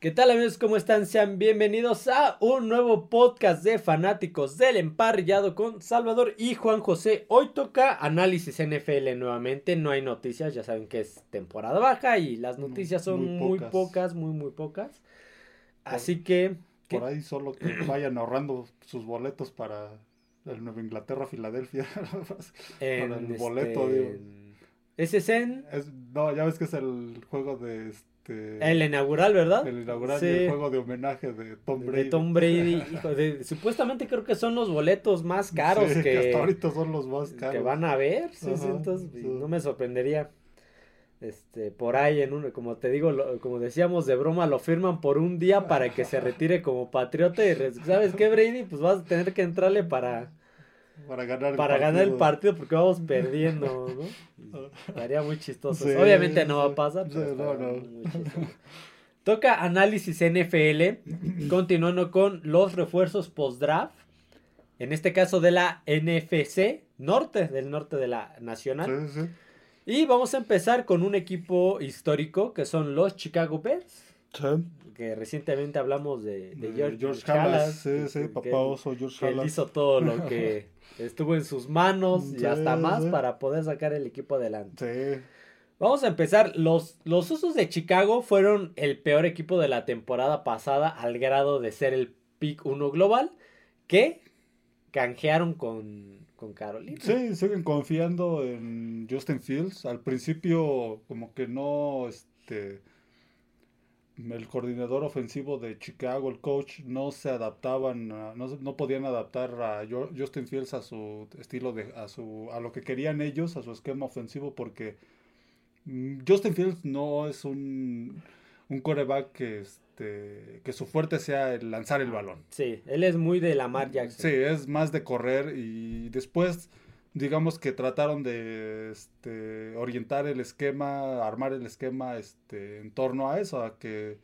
¿Qué tal amigos? ¿Cómo están? Sean bienvenidos a un nuevo podcast de fanáticos del emparrillado con Salvador y Juan José. Hoy toca análisis NFL nuevamente, no hay noticias, ya saben que es temporada baja y las noticias son Muy muy pocas. pocas, muy muy pocas. Así que... ¿qué? Por ahí solo que vayan ahorrando sus boletos para el Nueva Inglaterra, Filadelfia. en, para el este, boleto, digo. Ese es en Es- no, ya ves que es el juego de este. El inaugural, ¿verdad? el inaugural Sí. y el juego de homenaje de Tom Brady. De Tom Brady. hijo de- supuestamente creo que son los boletos más caros Sí, que, hasta ahorita son los más caros. que van a ver. Sí, Ajá, entonces no me sorprendería. Este, por ahí en uno, como te digo, lo- como decíamos de broma, lo firman por un día para que se retire como patriota y ¿sabes qué, Brady? Pues vas a tener que entrarle para, Para ganar el para ganar el partido porque vamos perdiendo, ¿no? Estaría muy chistoso. Sí, Obviamente no va a pasar. Pero no, estaría no. muy chistoso. Toca análisis NFL, continuando con los refuerzos post-draft. En este caso de la NFC Norte, del norte de la Nacional. Sí, sí. Y vamos a empezar con un equipo histórico que son los Chicago Bears. Sí. Que recientemente hablamos de, de De George, George Halas, Halas, sí, sí, que- papá oso, George él Halas. hizo todo lo que estuvo en sus manos y hasta más sí. para poder sacar el equipo adelante. Sí. Vamos a empezar. Los, los Usos de Chicago fueron el peor equipo de la temporada pasada al grado de ser el pick 1 global que canjearon con, con Carolina. Sí, siguen confiando en Justin Fields. Al principio, como que no, este, el coordinador ofensivo de Chicago, el coach, no se adaptaban, a- no, no podían adaptar a Justin Fields a su estilo de, a su, a lo que querían ellos, a su esquema ofensivo, porque mm, Justin Fields no es un, un coreback que, este, que su fuerte sea el lanzar el balón. Sí, él es muy de Lamar Jackson. Sí, es más de correr y después, digamos que trataron de este, orientar el esquema, armar el esquema este, en torno a eso, a que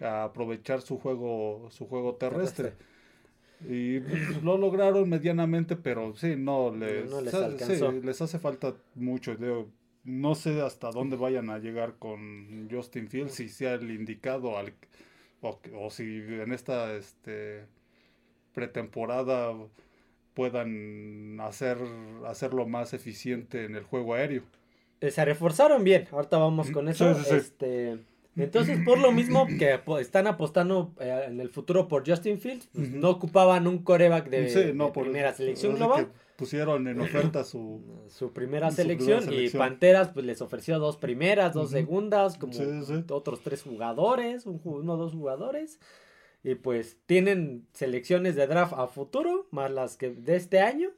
a aprovechar su juego, su juego terrestre. Y pues, lo lograron medianamente, pero sí, no les, No les sí, alcanzó. les hace falta mucho. digo, no sé hasta dónde vayan a llegar con Justin Fields, si sea el indicado al, o, o si en esta este, pretemporada puedan hacer hacerlo más eficiente en el juego aéreo. Eh, Se reforzaron bien. Ahorita vamos con eso. Sí, sí, sí. Este, entonces, por lo mismo que están apostando eh, en el futuro por Justin Fields, pues, no ocupaban un coreback de, Sí, no, de por primera selección global. pusieron en oferta su su primera Su selección, primera y. Panteras pues les ofreció dos primeras, dos segundas, como otros tres jugadores, un, uno o dos jugadores. Y pues tienen selecciones de draft a futuro, más las que de este año.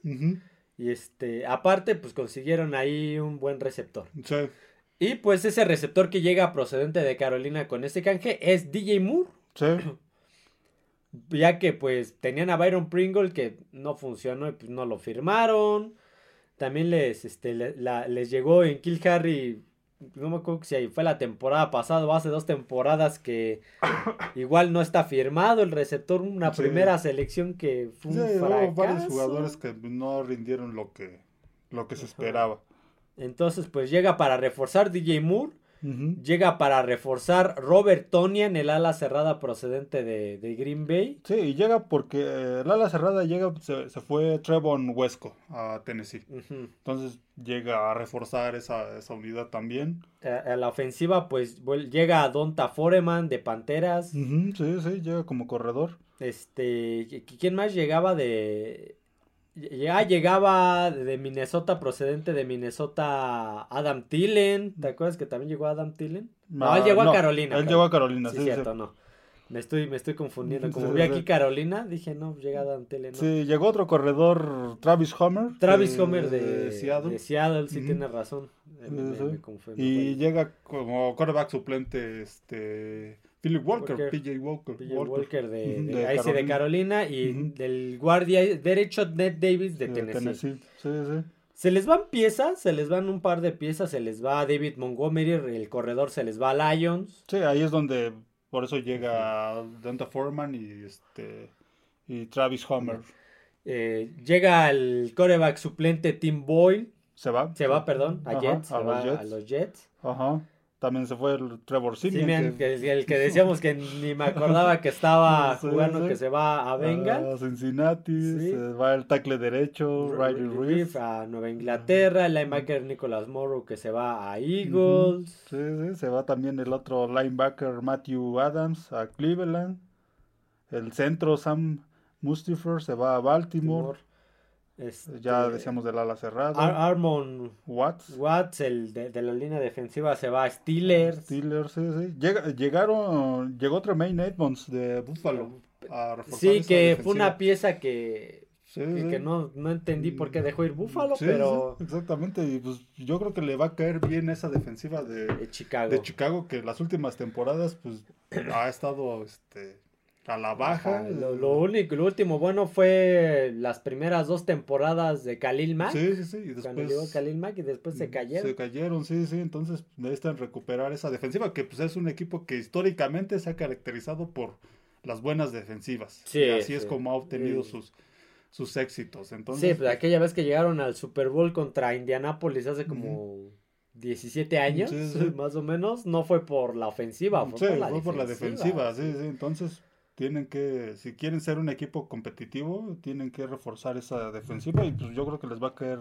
Y este, aparte, pues consiguieron ahí un buen receptor. sí, Y pues ese receptor que llega procedente de Carolina con este canje es DJ Moore. sí. Ya que pues tenían a Byron Pringle que no funcionó y pues no lo firmaron. También les, este, le- la- les llegó en Kill Harry, no me acuerdo si ahí fue la temporada pasada o hace dos temporadas que igual no está firmado el receptor, una Sí. primera selección que fue un Sí, hubo varios fracaso. jugadores que no rindieron lo que lo que se esperaba. Entonces pues llega para reforzar DJ Moore. Llega para reforzar Robert Tonya en el ala cerrada procedente de, de Green Bay. Sí, y llega porque eh, el ala cerrada llega, se, se fue Trevon Huesco a Tennessee. Entonces llega a reforzar esa, esa unidad también. A, a la ofensiva, pues llega Donta Foreman de Panteras. Sí, sí, llega como corredor. Este, ¿qui- ¿quién más llegaba de? Ya llegaba de Minnesota, procedente de Minnesota, Adam Tillen. ¿Te acuerdas que también llegó Adam Tillen? No, Ah, él llegó no, a Carolina. Él llegó a Carolina, Sí, sí, sí. cierto, no. Me estoy, me estoy confundiendo. Como Sí, vi aquí Carolina, dije, no, llega Adam Tillen. ¿no? Sí, llegó otro corredor, Travis Homer. Travis de- Homer de, de Seattle. de Seattle, sí tiene razón. Me- Sí, me- sí. me confundí, Y llega como quarterback suplente este Philip Walker, Walker. PJ Walker. PJ Walker, de, de, ahí sí, de Carolina y del guardia derecho Ned Davis de de Tennessee. Sí, sí. Se les van piezas, se les van un par de piezas, se les va a David Montgomery, el corredor se les va a Lions. Sí, ahí es donde por eso llega Donta Foreman y este y Travis Homer. Eh, llega el coreback suplente Tim Boyle, Se va. se va, perdón, a Ajá, Jets, se los va Jets. a los Jets. Ajá. También se fue el Trevor Simeon. Que- el que decíamos que ni me acordaba que estaba jugando, sí. que se va a Bengal. a Cincinnati, Sí. se va el tackle derecho, Riley Reef. a Nueva Inglaterra, el linebacker Nicholas Morrow que se va a Eagles. Sí, sí, se va también el otro linebacker Matthew Adams a Cleveland. El centro Sam Mustifer se va a Baltimore. Este, Ya decíamos del ala cerrada. Ar- Armon Watts. Watts, el de, de la línea defensiva, se va a Steelers. Steelers, sí, sí. Llega- llegaron, llegó Tremaine Edmonds de Buffalo a reforzar Sí, esa que defensiva. fue una pieza que, Sí, que, sí. que no, no entendí por qué dejó ir Buffalo, Sí, pero exactamente. Y pues yo creo que le va a caer bien esa defensiva de, de Chicago. de Chicago que las últimas temporadas pues ha estado este a la baja. Ajá, Lo, lo único, lo último bueno fue las primeras dos temporadas de Khalil Mack. Sí, sí, sí. Y Cuando después llegó Khalil Mack y después se cayeron. Se cayeron, sí, sí. Entonces necesitan recuperar esa defensiva que pues es un equipo que históricamente se ha caracterizado por las buenas defensivas. Sí, y así es como ha obtenido Sí. sus sus éxitos. Entonces, Sí, pues aquella vez que llegaron al Super Bowl contra Indianapolis hace como 17 años, Sí, sí. más o menos, no fue por la ofensiva, fue Sí, por la fue por la defensiva, sí, sí. Entonces, tienen que, si quieren ser un equipo competitivo, tienen que reforzar esa defensiva y pues yo creo que les va a caer,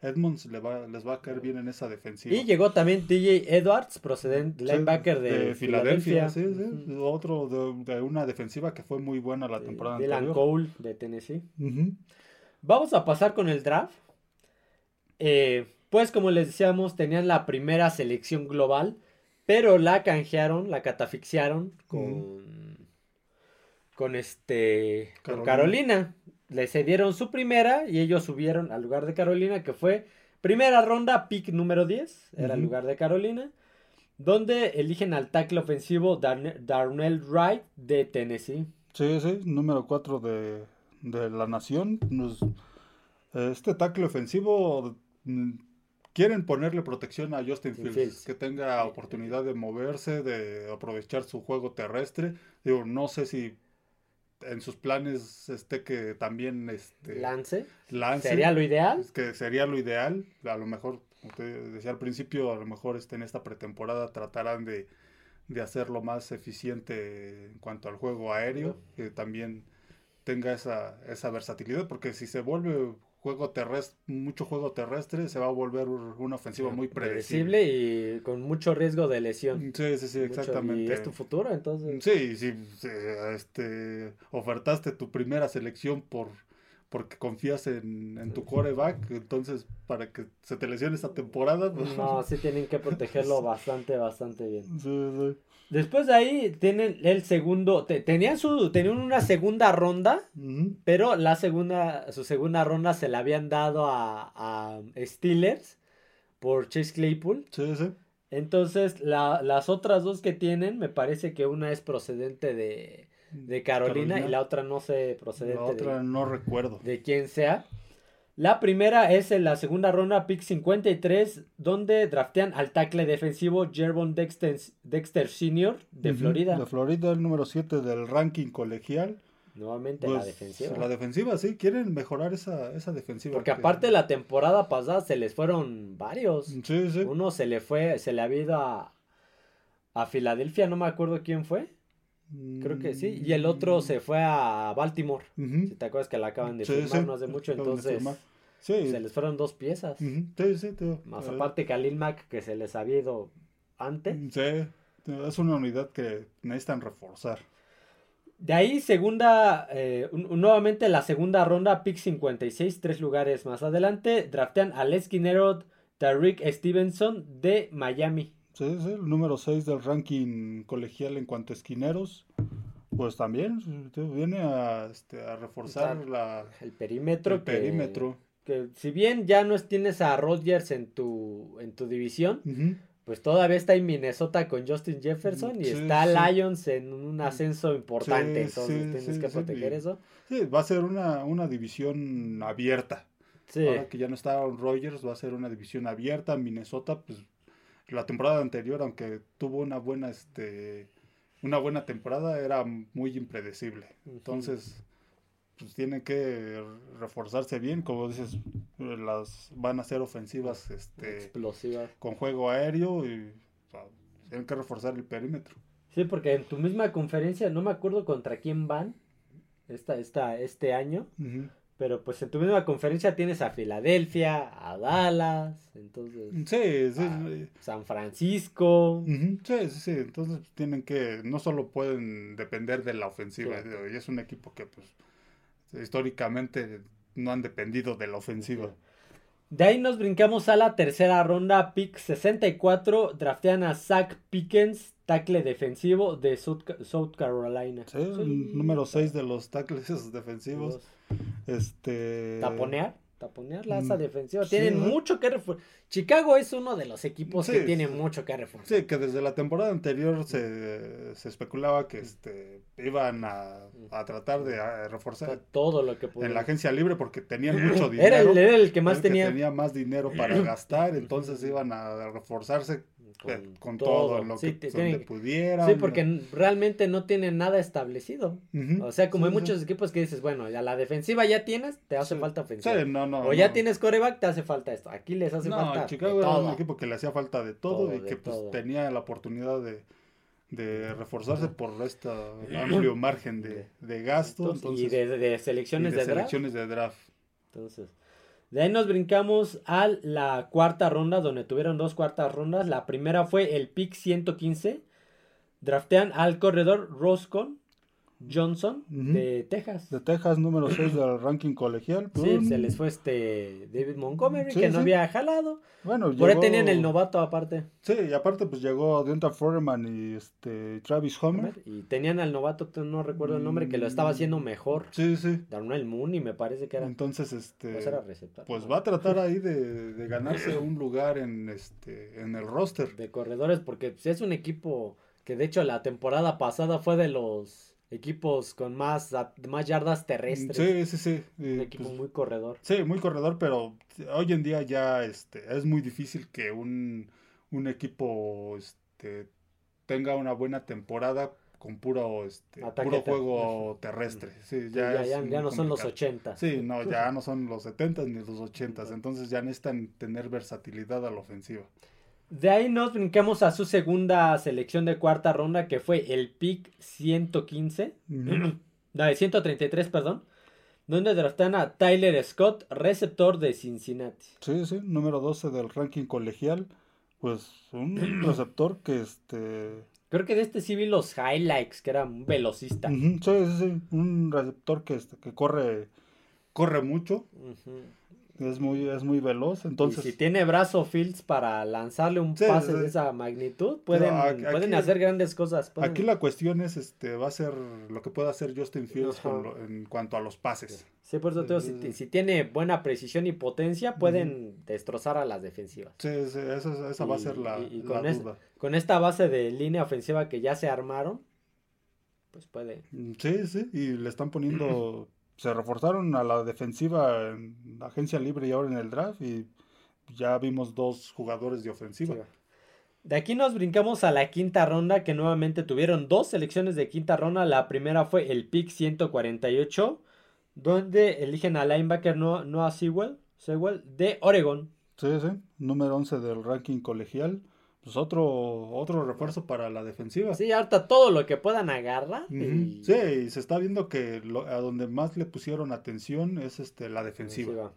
Edmonds le va, les va a caer bien en esa defensiva. Y llegó también TJ Edwards, procedente Sí, linebacker de, Filadelfia, sí, sí. Otro de, de una defensiva que fue muy buena la De temporada Dylan anterior. Cole de Tennessee. Vamos a pasar con el draft. Eh, pues como les decíamos, tenían la primera selección global, pero la canjearon, la catafixiaron con, con este con Carolina. Carolina. Le cedieron su primera y ellos subieron al lugar de Carolina, que fue primera ronda, pick número 10, era el lugar de Carolina, donde eligen al tackle ofensivo Darne- Darnell Wright de Tennessee. Sí, sí, número 4 de, de la nación. Nos- este tackle ofensivo mm, quieren ponerle protección a Justin Fields, Fields. que tenga oportunidad de moverse, de aprovechar su juego terrestre. Digo, no sé si en sus planes esté que también este, Lance. lance. Sería lo ideal. Que sería lo ideal. A lo mejor, como te decía al principio, a lo mejor este, en esta pretemporada tratarán de, de hacerlo más eficiente en cuanto al juego aéreo, que también tenga esa, esa versatilidad, porque si se vuelve juego terrestre, mucho juego terrestre, se va a volver una ofensiva muy predecible. predecible y con mucho riesgo de lesión. Sí, sí, sí, Mucho- exactamente. Y es tu futuro, entonces. Sí, sí, sí, este, ofertaste tu primera selección por porque confías en, en tu coreback, entonces para que se te lesione esta temporada, pues, No, sí tienen que protegerlo bastante, bastante bien. sí, sí. Después de ahí tienen el segundo, te- tenían su, tenían una segunda ronda, pero la segunda, su segunda ronda se la habían dado a, a Steelers por Chase Claypool. Sí, sí. Entonces, la- las otras dos que tienen, me parece que una es procedente de, de Carolina, Carolina. y la otra no sé procedente La de- otra no recuerdo. de quien sea. La primera es en la segunda ronda, pick 53, donde draftean al tackle defensivo Jervon Dexter, Dexter Sr. de. Florida. De Florida, el número 7 del ranking colegial. Nuevamente Pues, la defensiva. La defensiva, sí, quieren mejorar esa, esa defensiva. Porque que- aparte la temporada pasada se les fueron varios. Sí, sí. Uno se le fue, se le había ido a, a Filadelfia, no me acuerdo quién fue. Creo que sí. Y el otro se fue a Baltimore. Si te acuerdas que la acaban de Sí, firmar sí, no hace mucho, entonces. Sí. se les fueron dos piezas. Más Eh, aparte Khalil Mack que se les había ido antes. Sí, es una unidad que necesitan reforzar. De ahí segunda, eh, un- nuevamente la segunda ronda, pick 56, tres lugares más adelante, draftean al esquinero Tariq Stevenson de Miami. Sí, sí, el número 6 del ranking colegial en cuanto a esquineros. Pues también viene a, este, a reforzar la, El perímetro. el que- perímetro. Que, si bien ya no tienes a Rodgers en tu, en tu división, pues todavía está en Minnesota con Justin Jefferson y Sí, está sí. Lions en un ascenso importante, Sí, entonces tienes que proteger eso. Sí, va a ser una, una división abierta. Sí, Ahora que ya no está Rodgers, va a ser una división abierta. Minnesota, pues la temporada anterior, aunque tuvo una buena, este, una buena temporada, era muy impredecible. Entonces, pues tienen que reforzarse bien, como dices, las van a ser ofensivas, este, explosiva. con juego aéreo y o sea, tienen que reforzar el perímetro. Sí, porque en tu misma conferencia, no me acuerdo contra quién van esta, esta, este año, pero pues en tu misma conferencia tienes a Filadelfia, a Dallas, entonces Sí, sí. San Francisco. Sí, sí, sí. Entonces tienen que, no solo pueden depender de la ofensiva, Sí. digo, y es un equipo que pues históricamente no han dependido de la ofensiva. De ahí nos brincamos a la tercera ronda, pick 64, draftean a Zach Pickens, tackle defensivo de South, Ca- South Carolina. Sí, el número 6 de los tackles defensivos. Este Taponear, taponear la Mm, asa defensiva. sí, Tienen ajá. mucho que reforzar. Chicago es uno de los equipos que Sí, tiene sí. mucho que reforzar. Sí, que desde la temporada anterior se, se especulaba que este iban a, a tratar de a, reforzar todo lo que en pudieron. la agencia libre porque tenían mucho dinero. Era el, era el que más el que tenía. más dinero para gastar, entonces iban a reforzarse con, todo, lo Sí, que tienen- pudieran. Sí, porque n- realmente no tienen nada establecido. O sea, como hay Sí, muchos equipos que dices, bueno, ya la defensiva ya tienes, te hace falta ofensiva. No, no. o ya no. tienes coreback, te hace falta esto. Aquí les hace No, falta Chicago de era todo. un equipo que le hacía falta de todo, Todo, y que pues todo. tenía la oportunidad de, de reforzarse por este amplio margen de, de gasto. Entonces, Entonces, y de, de selecciones y de, de draft. selecciones de draft. Entonces, de ahí nos brincamos a la cuarta ronda, donde tuvieron dos cuartas rondas. La primera fue el pick 115. Draftean al corredor Roscon Johnson de Texas. De Texas, número 6 del ranking colegial. Sí, se les fue este David Montgomery, Sí, que no había jalado. Bueno, Por ahí tenían el novato aparte. Sí, y aparte pues llegó Deonta Foreman y este Travis Homer. Y tenían al novato, no recuerdo el nombre, que lo estaba haciendo mejor. Sí, sí. Darnell Mooney me parece que era. Entonces, este, no era receptor. pues no. va a tratar ahí de, de ganarse un lugar en este, en el roster. de corredores porque pues, es un equipo que de hecho la temporada pasada fue de los equipos con más, más yardas terrestres. Sí, sí, sí. Un y, equipo pues, muy corredor. Sí, muy corredor, pero hoy en día ya este, es muy difícil que un, un equipo este, tenga una buena temporada con puro, este, puro juego terrestre. Sí, ya, ya, ya- no son los complicado. 80. Sí, no, ya no son los 70 ni los 80, entonces ya necesitan tener versatilidad a la ofensiva. De ahí nos brincamos a su segunda selección de cuarta ronda que fue el pick 115. Ujú. No, de 133, perdón. Donde draftan a Tyler Scott, receptor de Cincinnati. Sí, sí, número 12 del ranking colegial, pues un receptor que este Creo que de este sí vi los highlights, que era un velocista. Sí, sí, sí, un receptor que, este, que corre, corre mucho. Es muy, es muy veloz, entonces y si tiene brazo Fields para lanzarle un Sí, pase sí. de esa magnitud, pueden, aquí- pueden hacer grandes cosas. pueden- aquí la cuestión es, este, va a ser lo que pueda hacer Justin Fields con lo- en cuanto a los pases. Sí, por eso te digo, si, ti- si tiene buena precisión y potencia, pueden destrozar a las defensivas. Sí, sí, esa, esa va a ser la, y- y la con es- duda. Con esta base de línea ofensiva que ya se armaron, pues puede. Mm, Sí, sí, y le están poniendo, se reforzaron a la defensiva en la agencia libre y ahora en el draft y ya vimos dos jugadores de ofensiva. Sí. De aquí nos brincamos a la quinta ronda, que nuevamente tuvieron dos selecciones de quinta ronda. La primera fue el pick 148, donde eligen al linebacker Noah, Noah Sewell, Sewell de Oregon. Sí, sí, número 11 del ranking colegial. Pues otro, otro refuerzo para la defensiva. Sí, harta todo lo que puedan agarrar. Y- Sí, y se está viendo que lo- a donde más le pusieron atención es este la defensiva.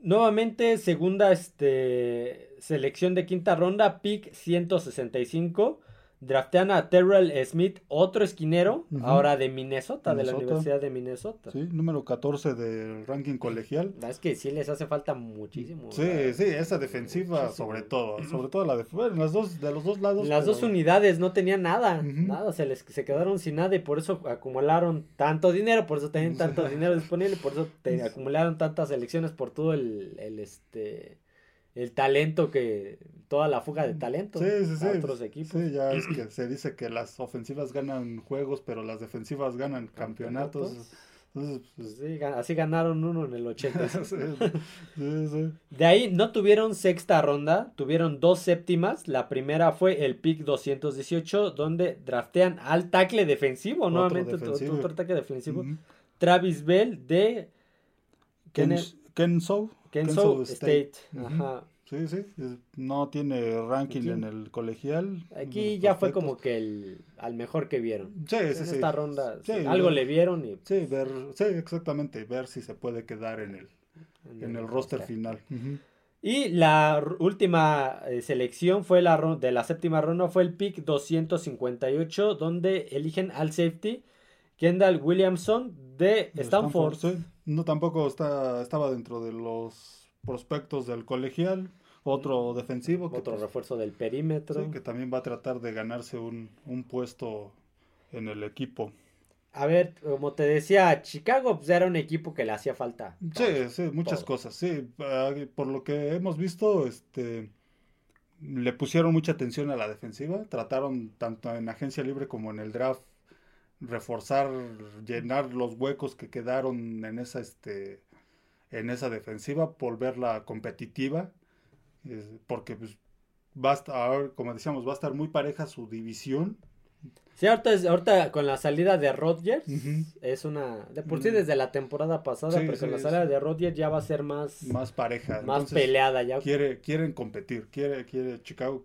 Nuevamente, segunda este, selección de quinta ronda, pick 165. Draftean a Terrell Smith, otro esquinero, ahora de Minnesota, de la. Universidad de Minnesota. Sí, número 14 del ranking colegial. Es que sí les hace falta muchísimo. Sí, ¿verdad? sí, esa defensiva Muchísimo. sobre todo, sobre todo la de bueno, las dos de los dos lados. Las dos unidades no tenían nada, nada, se les se quedaron sin nada y por eso acumularon tanto dinero, por eso tenían tanto dinero disponible, por eso te- acumularon tantas elecciones por todo el, el este el talento que, toda la fuga de talento Sí, sí, sí. a otros equipos. Sí, ya es que se dice que las ofensivas ganan juegos, pero las defensivas ganan campeonatos. Campeonatos. Entonces, Pues así ganaron uno en el 80. sí, sí, sí. De ahí no tuvieron sexta ronda, tuvieron dos séptimas. La primera fue el pick 218, donde draftean al tackle defensivo, nuevamente otro, defensivo. otro tackle defensivo. Travis Bell de Ken- Kenso State. Ajá. Sí, sí. No tiene ranking Aquí- en el colegial. Aquí ya fue como que el al mejor que vieron. Sí, sí, en sí. esta ronda Sí, algo ver- le vieron y Sí, ver, sí, exactamente. Ver si se puede quedar en el, en el roster final. Y la última eh, selección fue la de la séptima ronda fue el pick 258 donde eligen al safety Kendall Williamson de De Stanford. No, tampoco está, estaba dentro de los prospectos del colegial. Otro defensivo que, Otro pues, refuerzo del perímetro. sí, que también va a tratar de ganarse un, un puesto en el equipo. A ver, como te decía, Chicago pues, era un equipo que le hacía falta. Sí, sí, muchas todo. cosas, sí. Por lo que hemos visto, este, le pusieron mucha atención a la defensiva. Trataron tanto en agencia libre como en el draft reforzar, llenar los huecos que quedaron en esa, este, en esa defensiva, volverla competitiva, eh, porque pues va a estar, como decíamos, va a estar muy pareja su división. Sí, ahorita, es- ahorita con la salida de Rodgers es una... De por sí Mm. desde la temporada pasada, Sí, pero con la salida de Rodgers ya va a ser más, más, Más pareja. Entonces, peleada. Ya quiere, quieren competir, quiere, quiere Chicago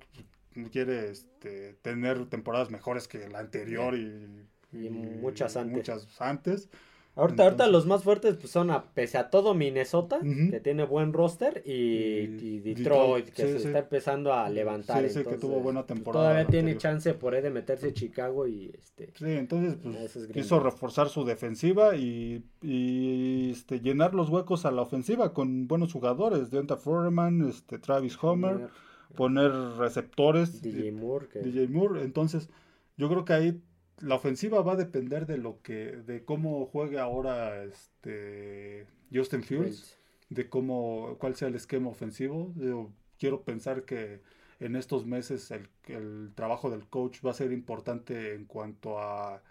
quiere este, tener temporadas mejores que la anterior y, Y muchas antes. muchas antes. Ahorita, ahorita Entonces- los más fuertes pues, son, a, pese a todo, Minnesota, Ujú. que tiene buen roster, y, Y Detroit, Detroit, que sí, se sí. está empezando a levantar. Sí, sí, que tuvo buena pues, temporada Todavía tiene chance por ahí de meterse Chicago y este. Sí, entonces pues, es quiso reforzar su defensiva y, y, este, llenar los huecos a la ofensiva con buenos jugadores. Deonta Foreman, este, Travis Homer, poner receptores. DJ eh, Moore, que DJ Moore. Entonces, yo creo que ahí la ofensiva va a depender de lo que, de cómo juegue ahora este Justin Fields, de cómo, cuál sea el esquema ofensivo. Yo quiero pensar que en estos meses el, el trabajo del coach va a ser importante en cuanto a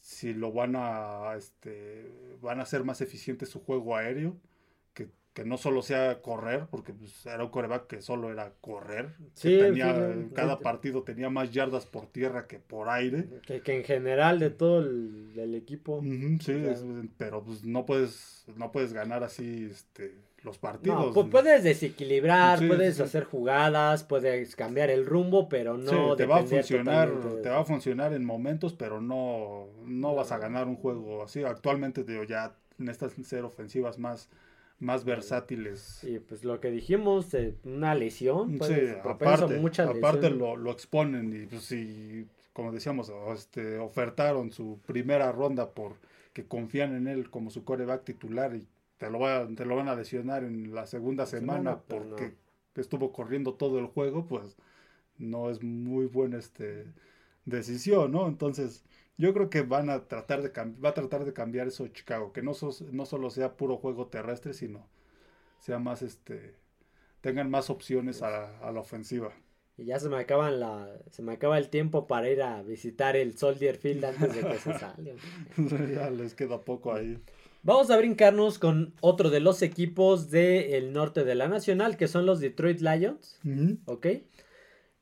si lo van a, este, van a hacer más eficiente su juego aéreo. Que, no solo sea correr, porque pues, era un coreback que solo era correr. que tenía, sí, no, cada no. partido tenía más yardas por tierra que por aire. que, que en general de todo el, del equipo. Sí, es- pero pues no puedes, no puedes ganar así este, los No, partidos. pues puedes desequilibrar, puedes hacer jugadas, puedes cambiar el rumbo, pero no te va a funcionar, totalmente te va a funcionar en momentos, pero no, no vas a ganar un juego así. Actualmente digo, ya necesitas ser ofensivas más, más versátiles. Y pues lo que dijimos, eh, una lesión, Sí, pues, aparte, muchas aparte lesiones. lo, lo exponen y pues sí, como decíamos, este, ofertaron su primera ronda por que confían en él como su coreback titular y te lo, va- te lo van a lesionar en la segunda semana, porque estuvo corriendo todo el juego, pues no es muy buena este, decisión, ¿no? Entonces, yo creo que van a tratar de va a tratar de cambiar eso Chicago, que no, sos- no solo sea puro juego terrestre, sino sea más este tengan más opciones a, a la ofensiva. Y ya se me acaban la, se me acaba el tiempo para ir a visitar el Soldier Field antes de que se salga. ya les queda poco ahí. Vamos a brincarnos con otro de los equipos del norte de la nacional, que son los Detroit Lions, ¿ok?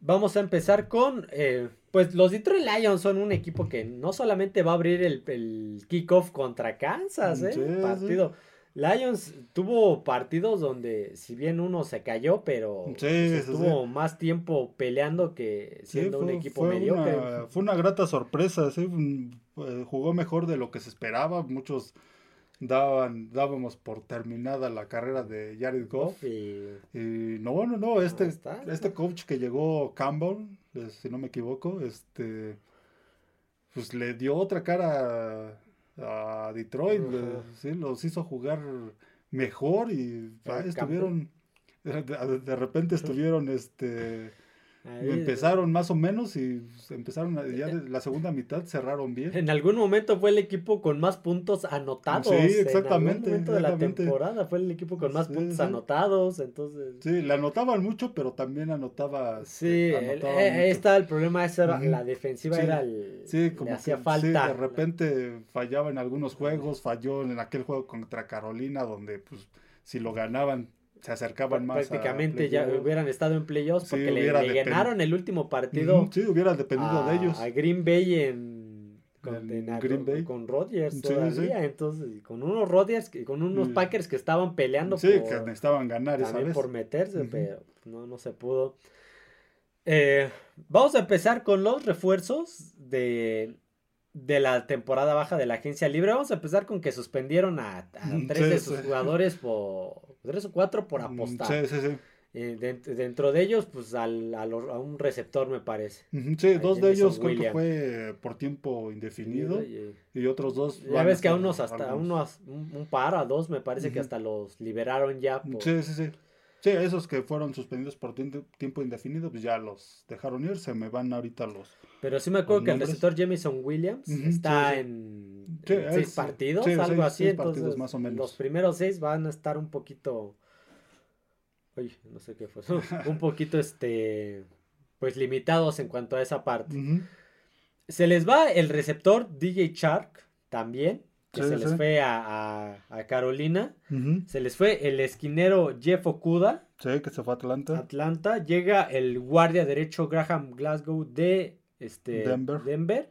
Vamos a empezar con, eh, pues los Detroit Lions son un equipo que no solamente va a abrir el, el kickoff contra Kansas, ¿eh? Sí, sí. Partido. Lions tuvo partidos donde, si bien uno se cayó, pero Sí, pues, sí, estuvo más tiempo peleando que Sí, siendo un equipo fue mediocre. Una, fue una grata sorpresa, sí, eh, jugó mejor de lo que se esperaba. Muchos daban, dábamos por terminada la carrera de Jared Goff. Y Y no, no, no, este, está. este coach que llegó, Campbell, eh, si no me equivoco, este, pues le dio otra cara a, a Detroit, le- sí, los hizo jugar mejor y ah, estuvieron, de, de repente estuvieron, este, Ahí- Empezaron más o menos y empezaron ya la segunda mitad cerraron bien. En algún momento fue el equipo con más puntos anotados. Sí, En algún exactamente, momento de la exactamente. temporada fue el equipo con más Sí, puntos sí. anotados. Entonces. Sí, le anotaban mucho, pero también anotaba. Sí, este, el- anotaba eh, ahí mucho. estaba el problema. Esa era, la defensiva Sí, era el. Sí, le como hacía que, falta. sí, de repente fallaba en algunos juegos, falló en aquel juego contra Carolina, donde pues si lo ganaban se acercaban más. a Prácticamente ya hubieran estado en playoffs Sí, porque le, le ganaron el último partido. Sí, hubiera dependido a, de ellos. a Green Bay en. Con, En en a- Green Bay. con Rodgers Sí, todavía, sí. entonces, con unos Rodgers, que- con unos Mm. Packers que estaban peleando Sí, por, que necesitaban ganar esa también vez. por meterse, pero no, no se pudo. Eh, vamos a empezar con los refuerzos de, de la temporada baja de la agencia libre. Vamos a empezar con que suspendieron a, a tres de sus jugadores por tres o cuatro por Mm, apostar. Sí, sí, sí. Eh, dent- dentro de ellos, pues al- a, a un receptor me parece. Sí, dos de ellos creo que Williams. fue por tiempo indefinido Y- y otros dos. Ya ves que a unos hasta a unos un, un par a dos me parece que hasta los liberaron ya por- Sí, sí, sí. Sí, esos que fueron suspendidos por tiempo, indefinido, pues ya los dejaron ir. Se me van ahorita los. Pero sí me acuerdo que el receptor Jameson Williams está sí, sí. en, Sí, seis es- partidos, algo seis- así. seis partidos entonces, más o menos. los primeros seis van a estar un poquito. Oye, no sé qué fue. un poquito, este. Pues limitados en cuanto a esa parte. Se les va el receptor DJ Shark también, que Sí, se les fue a, a- a Carolina. Se les fue el esquinero Jeff Okuda. Sí, que se fue a Atlanta. Atlanta. Llega el guardia derecho Graham Glasgow de este, Denver. Denver.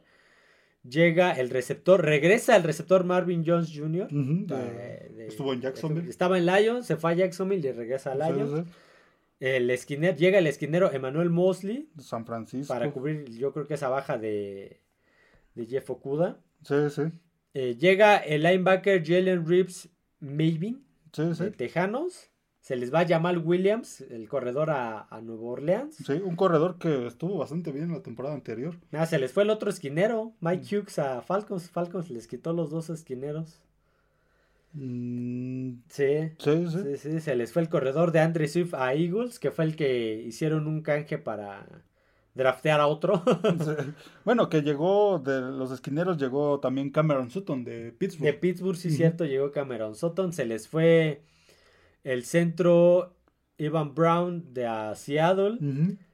Llega el receptor, regresa el receptor Marvin Jones Jr. Ujú, de- de- estuvo en Jacksonville. Estaba en Lions, se fue a Jacksonville y regresa a Lions. sí, El esquinero, llega el esquinero Emmanuel Mosley de San Francisco. para cubrir, yo creo que esa baja de, de Jeff Okuda. Sí, sí. Eh, llega el linebacker Jalen Reeves Mavin Sí, sí. de Tejanos. Se les va Jamal Williams, el corredor a, a Nueva Orleans. Sí, un corredor que estuvo bastante bien la temporada anterior. Ah, se les fue el otro esquinero, Mike Hughes a Falcons. Falcons les quitó los dos esquineros. Mm, Sí, sí, sí. sí, sí, se les fue el corredor de Andre Swift a Eagles, que fue el que hicieron un canje para draftear a otro. Bueno, que llegó de los esquineros, llegó también Cameron Sutton de Pittsburgh. De Pittsburgh, sí, cierto, llegó Cameron Sutton. Se les fue el centro Ivan Brown de a Seattle.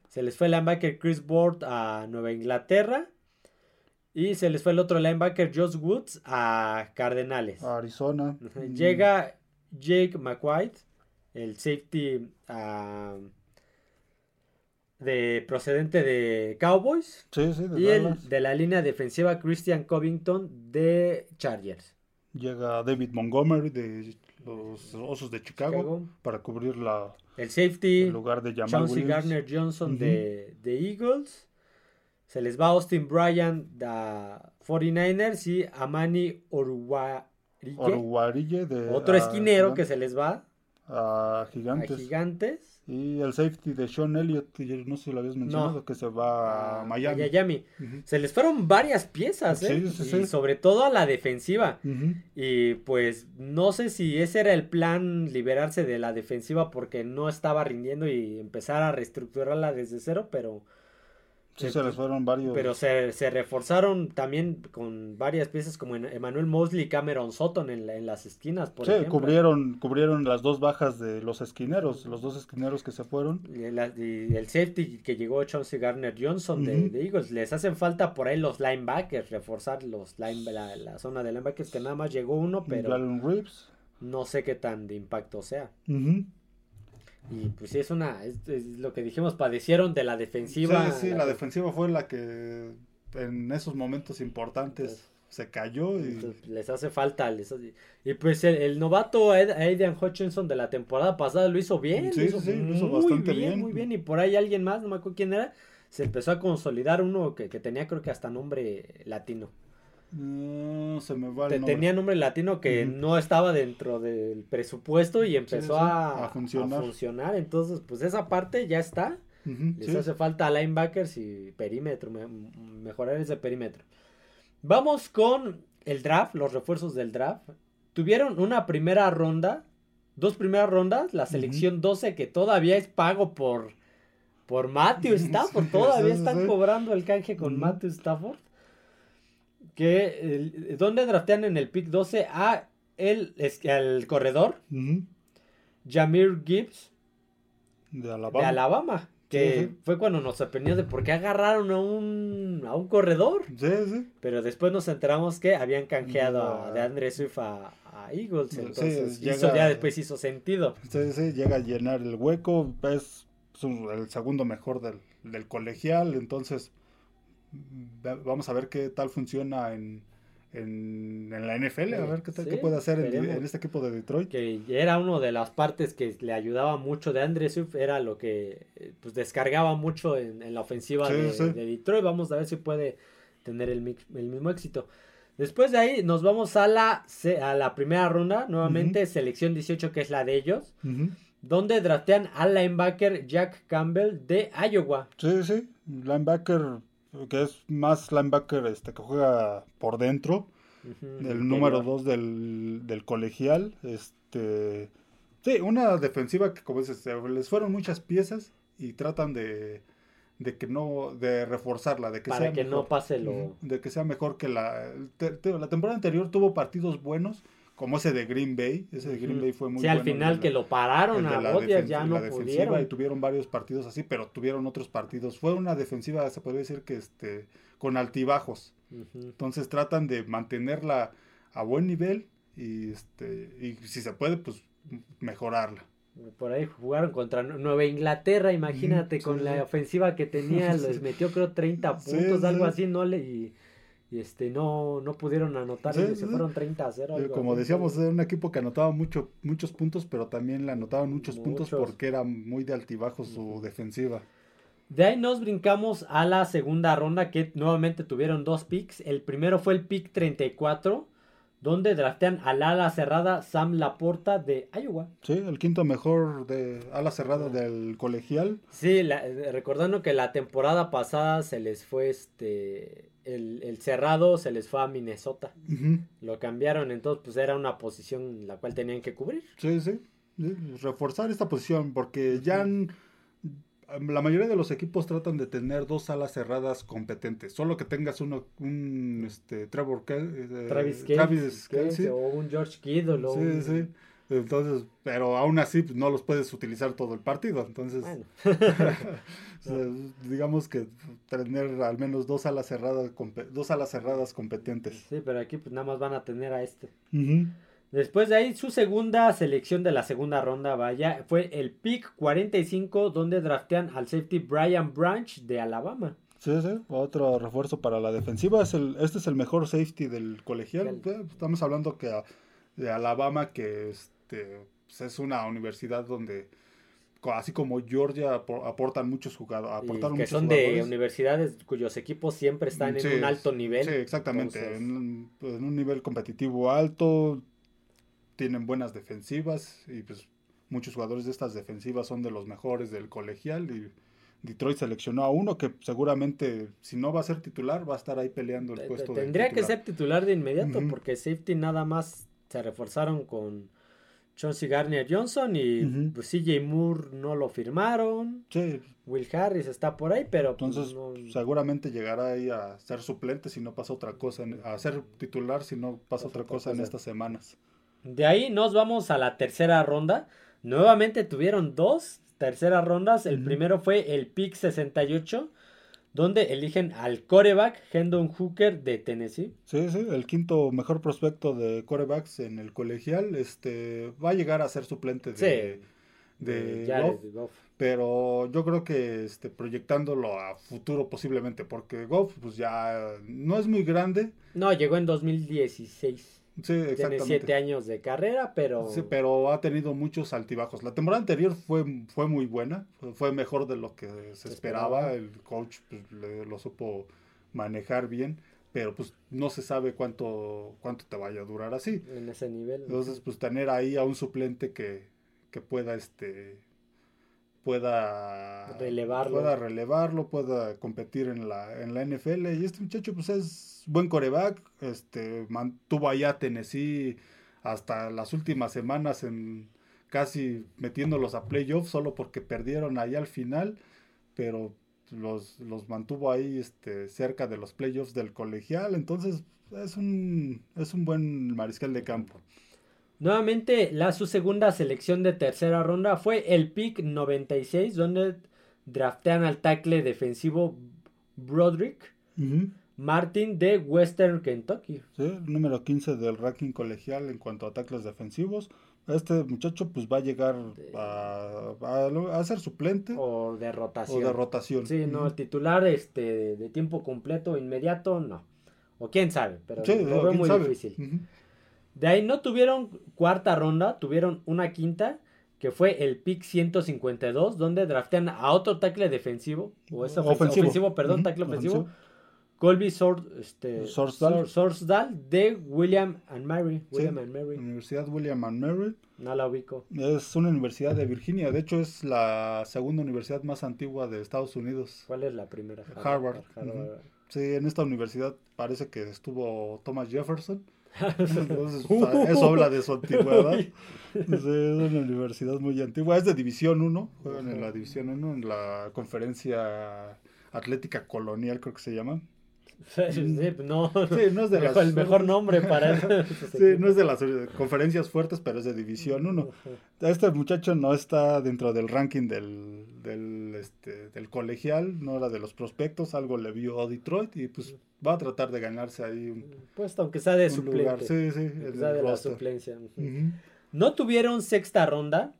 Se les fue el linebacker Chris Ward a Nueva Inglaterra. Y se les fue el otro linebacker Josh Woods a Cardenales. A Arizona. Llega Jake McWhite, el safety ah, de procedente de Cowboys. Sí, sí, de Y el de la línea defensiva Christian Covington de Chargers. Llega David Montgomery de los Osos de Chicago, Chicago. para cubrir la, El safety el lugar de Jamal. Gardner Johnson de, de Eagles. Se les va Austin Bryan de 49ers y Amani Oruwarige. Oruwarille de Otro a esquinero que se les va a a Gigantes. Y el safety de Sean Elliott, que yo no sé si lo habías mencionado, No. que se va a a Miami. Se les fueron varias piezas, ¿eh? Sí, sí, Y sí. sobre todo a la defensiva. Y pues no sé si ese era el plan, liberarse de la defensiva porque no estaba rindiendo y empezar a reestructurarla desde cero, pero, Sí, se les fueron varios. pero se, se reforzaron también con varias piezas como en Emmanuel Mosley y Cameron Sutton en, en las esquinas, por sí, ejemplo. cubrieron, cubrieron las dos bajas de los esquineros, los dos esquineros que se fueron. Y, la- y el safety que llegó Chauncey Garner Johnson de, Eagles. Les hacen falta por ahí los linebackers, reforzar los line- la, la zona de linebackers que nada más llegó uno, pero no sé qué tan de impacto sea. Ujú. Y pues sí, es una, es, es lo que dijimos, padecieron de la defensiva. Sí, sí, la defensiva fue la que en esos momentos importantes Entonces- se cayó y Entonces, les hace falta. les hace- y pues el, el novato Aidan Hutchinson de la temporada pasada lo hizo bien. Sí, lo hizo sí, sí, lo hizo muy bastante bien, bien. Muy bien. Y por ahí alguien más, no me acuerdo quién era, se empezó a consolidar uno que, que tenía creo que hasta nombre latino. No se me va el Te- nombre. tenía nombre latino que no estaba dentro del presupuesto y empezó sí, a, a funcionar. a funcionar. Entonces, pues esa parte ya está. Les sí. hace falta linebackers y perímetro, me- mejorar ese perímetro. Vamos con el draft, los refuerzos del draft. Tuvieron una primera ronda, dos primeras rondas, la selección 12 que todavía es pago por, por Matthew Stafford. Todavía están cobrando el canje con. Matthew Stafford. Que, ¿Dónde draftean en el pick 12 a el, al corredor? Ujú. Jamir Gibbs De Alabama. de Alabama. Que Sí, sí. fue cuando nos sorprendió de por qué agarraron a un, a un corredor. Sí, sí. Pero después nos enteramos que habían canjeado a de Andre Swift a, a Eagles. Sí, Entonces, llega- hizo- ya después hizo sentido. Sí, sí, llega a llenar el hueco, es el segundo mejor del, del colegial, entonces vamos a ver qué tal funciona en, en, en la NFL, a ver qué tal Sí, qué puede hacer en, este equipo de Detroit. Que era una de las partes que le ayudaba mucho de Andre Swift. Era lo que eh, pues descargaba mucho en, en la ofensiva Sí, de, sí. de Detroit. Vamos a ver si puede tener el, mismo éxito. Después de ahí nos vamos a la, a la primera ronda. Nuevamente selección 18 que es la de ellos. Donde draftean al linebacker Jack Campbell de Iowa. Sí, sí, linebacker que es más linebacker este que juega por dentro, Ujú, el número interior. 2 del, del colegial, este sí, una defensiva que como dices, les fueron muchas piezas y tratan de de que no de reforzarla, de que Para sea que no mejor. pase lo- de que sea mejor que la te- te- la temporada anterior tuvo partidos buenos como ese de Green Bay, ese de Green. Bay fue muy Sí, al bueno, final el de que la- lo pararon a la Rodgers ya la no defensiva pudieron. y tuvieron varios partidos así, pero tuvieron otros partidos. Fue una defensiva, se podría decir que este con altibajos. Entonces tratan de mantenerla a buen nivel y este y si se puede pues mejorarla. Por ahí jugaron contra Nu- Nueva Inglaterra, imagínate, con sí, la sí. ofensiva que tenía, les metió creo 30 Sí, puntos, sí. algo así, no le y, este no no pudieron anotar Sí, y se sí. fueron 30 a 0. Eh, algo Como así. decíamos, era un equipo que anotaba mucho, muchos puntos, pero también le anotaban muchos, puntos porque era muy de altibajo su defensiva. De ahí nos brincamos a la segunda ronda que nuevamente tuvieron dos picks. El primero fue el pick 34, donde draftean al ala cerrada Sam Laporta de Iowa. Sí, el quinto mejor de ala cerrada del colegial. Sí, la- recordando que la temporada pasada se les fue este el, el cerrado se les fue a Minnesota. Lo cambiaron, entonces pues era una posición la cual tenían que cubrir. Sí, sí, reforzar esta posición porque ya han- la mayoría de los equipos tratan de tener dos alas cerradas competentes. Solo que tengas uno, un este, Trevor Kel- eh, Travis Travis Kelce, Kelce. o un George Kittle Sí, un- sí. Entonces, pero aún así pues, no los puedes utilizar todo el partido. Entonces, Bueno, o sea, digamos que tener al menos dos alas cerradas, dos alas cerradas competentes. sí, pero aquí pues nada más van a tener a este. Después de ahí, su segunda selección de la segunda ronda, vaya, fue el pick 45, donde draftean al safety Brian Branch de Alabama. Sí, sí, otro refuerzo para la defensiva. Es el, este es el mejor safety del colegial. Eh, Estamos hablando que a- de Alabama, que este, pues, es una universidad donde, así como Georgia, apo- aportan muchos jugadores. y Aportaron que muchos son de universidades cuyos equipos siempre están en un alto nivel. Sí, exactamente. Entonces, En, un- pues, en un nivel competitivo alto, tienen buenas defensivas y pues muchos jugadores de estas defensivas son de los mejores del colegial y Detroit seleccionó a uno que seguramente si no va a ser titular va a estar ahí peleando el puesto de tendría que ser titular de inmediato, porque safety nada más se reforzaron con Chauncey Garnier Johnson y Ujú. pues, CJ Moore no lo firmaron. Sí, Will Harris está por ahí, pero pues, entonces no- seguramente llegará ahí a ser suplente si no pasa otra cosa, en- a ser titular si no pasa otra cosa en estas semanas. De ahí nos vamos a la tercera ronda. Nuevamente tuvieron dos terceras rondas. El primero fue el pick 68, donde eligen al coreback Hendon Hooker de Tennessee. Sí, sí, el quinto mejor prospecto de corebacks en el colegial, este, va a llegar a ser suplente de, Sí, de Goff. pero yo creo que este, proyectándolo a futuro posiblemente, porque Goff pues ya no es muy grande, No, llegó en 2016. Sí, Tiene exactamente. siete años de carrera, pero... Sí, pero ha tenido muchos altibajos. La temporada anterior fue, fue muy buena, fue- fue mejor de lo que se esperaba. esperaba. El coach pues, le- lo supo manejar bien, pero pues no se sabe cuánto, cuánto te vaya a durar así. En ese nivel. Entonces, pues tener ahí a un suplente que, que pueda este pueda Relevarlo. pueda relevarlo, pueda competir en la, en la NFL. Y este muchacho, pues es buen coreback, este mantuvo allá a Tennessee hasta las últimas semanas en casi metiéndolos a playoffs solo porque perdieron ahí al final. pero los, los mantuvo ahí este, cerca de los playoffs del colegial, entonces es un, es un buen mariscal de campo. Nuevamente, la, su segunda selección de tercera ronda fue el pick 96, donde draftean al tackle defensivo Broderick Martin de Western Kentucky. Sí, número 15 del ranking colegial en cuanto a tackles defensivos. Este muchacho pues va a llegar a, a, ser suplente. O de rotación. O de rotación. Sí, no, el titular este, de tiempo completo inmediato, no. O quién sabe, pero lo veo muy difícil. De ahí no tuvieron cuarta ronda, tuvieron una quinta, que fue el pick 152, donde draftean a otro tackle defensivo, o es ofensivo, perdón, tackle ofensivo. Colby este, Sorsdal. de William and Mary. William and Mary. Universidad William and Mary. No la ubico. Es una universidad de Virginia. De hecho, es la segunda universidad más antigua de Estados Unidos. ¿Cuál es la primera? Harvard. Sí, en esta universidad parece que estuvo Thomas Jefferson. Entonces, eso habla de su antigüedad. es una universidad muy antigua. Es de División 1. Juegan en la División 1, en la conferencia atlética colonial, creo que se llama. Sí, no, no es de el mejor nombre para eso. sí, no es de las conferencias fuertes, pero es de División 1. Este muchacho no está dentro del ranking del, del, este, del colegial, no era de los prospectos, algo le vio Detroit y pues va a tratar de ganarse ahí un puesto, aunque sea de suplente. Sí, sí, de la suplencia. No tuvieron sexta ronda,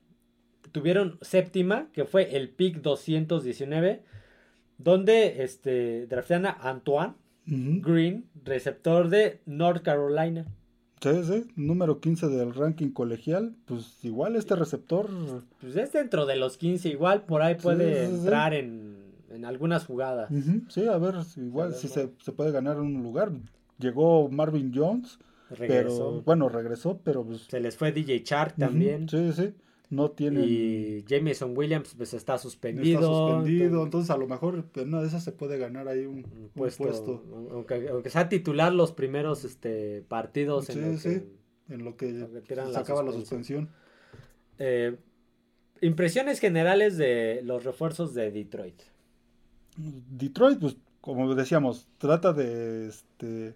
tuvieron séptima, que fue el pick 219, donde este, draftean a Antoine Green, receptor de North Carolina. Sí, sí, número 15 del ranking colegial. Pues igual este receptor. Pues es dentro de los 15, igual por ahí puede entrar en, en, algunas jugadas. Sí, a ver, igual si se, se, puede ganar un lugar. Llegó Marvin Jones. Regresó. Pero, bueno, regresó, pero. Pues se les fue DJ Chark también. Sí, sí no tiene Y Jameson Williams pues está suspendido. Está suspendido, entonces, a lo mejor en una de esas se puede ganar ahí un, puesto. Aunque, aunque, sea titular los primeros este, partidos en, lo que, en lo que, se acaba la suspensión. Eh, impresiones generales de los refuerzos de Detroit. Detroit, pues como decíamos, trata de, este,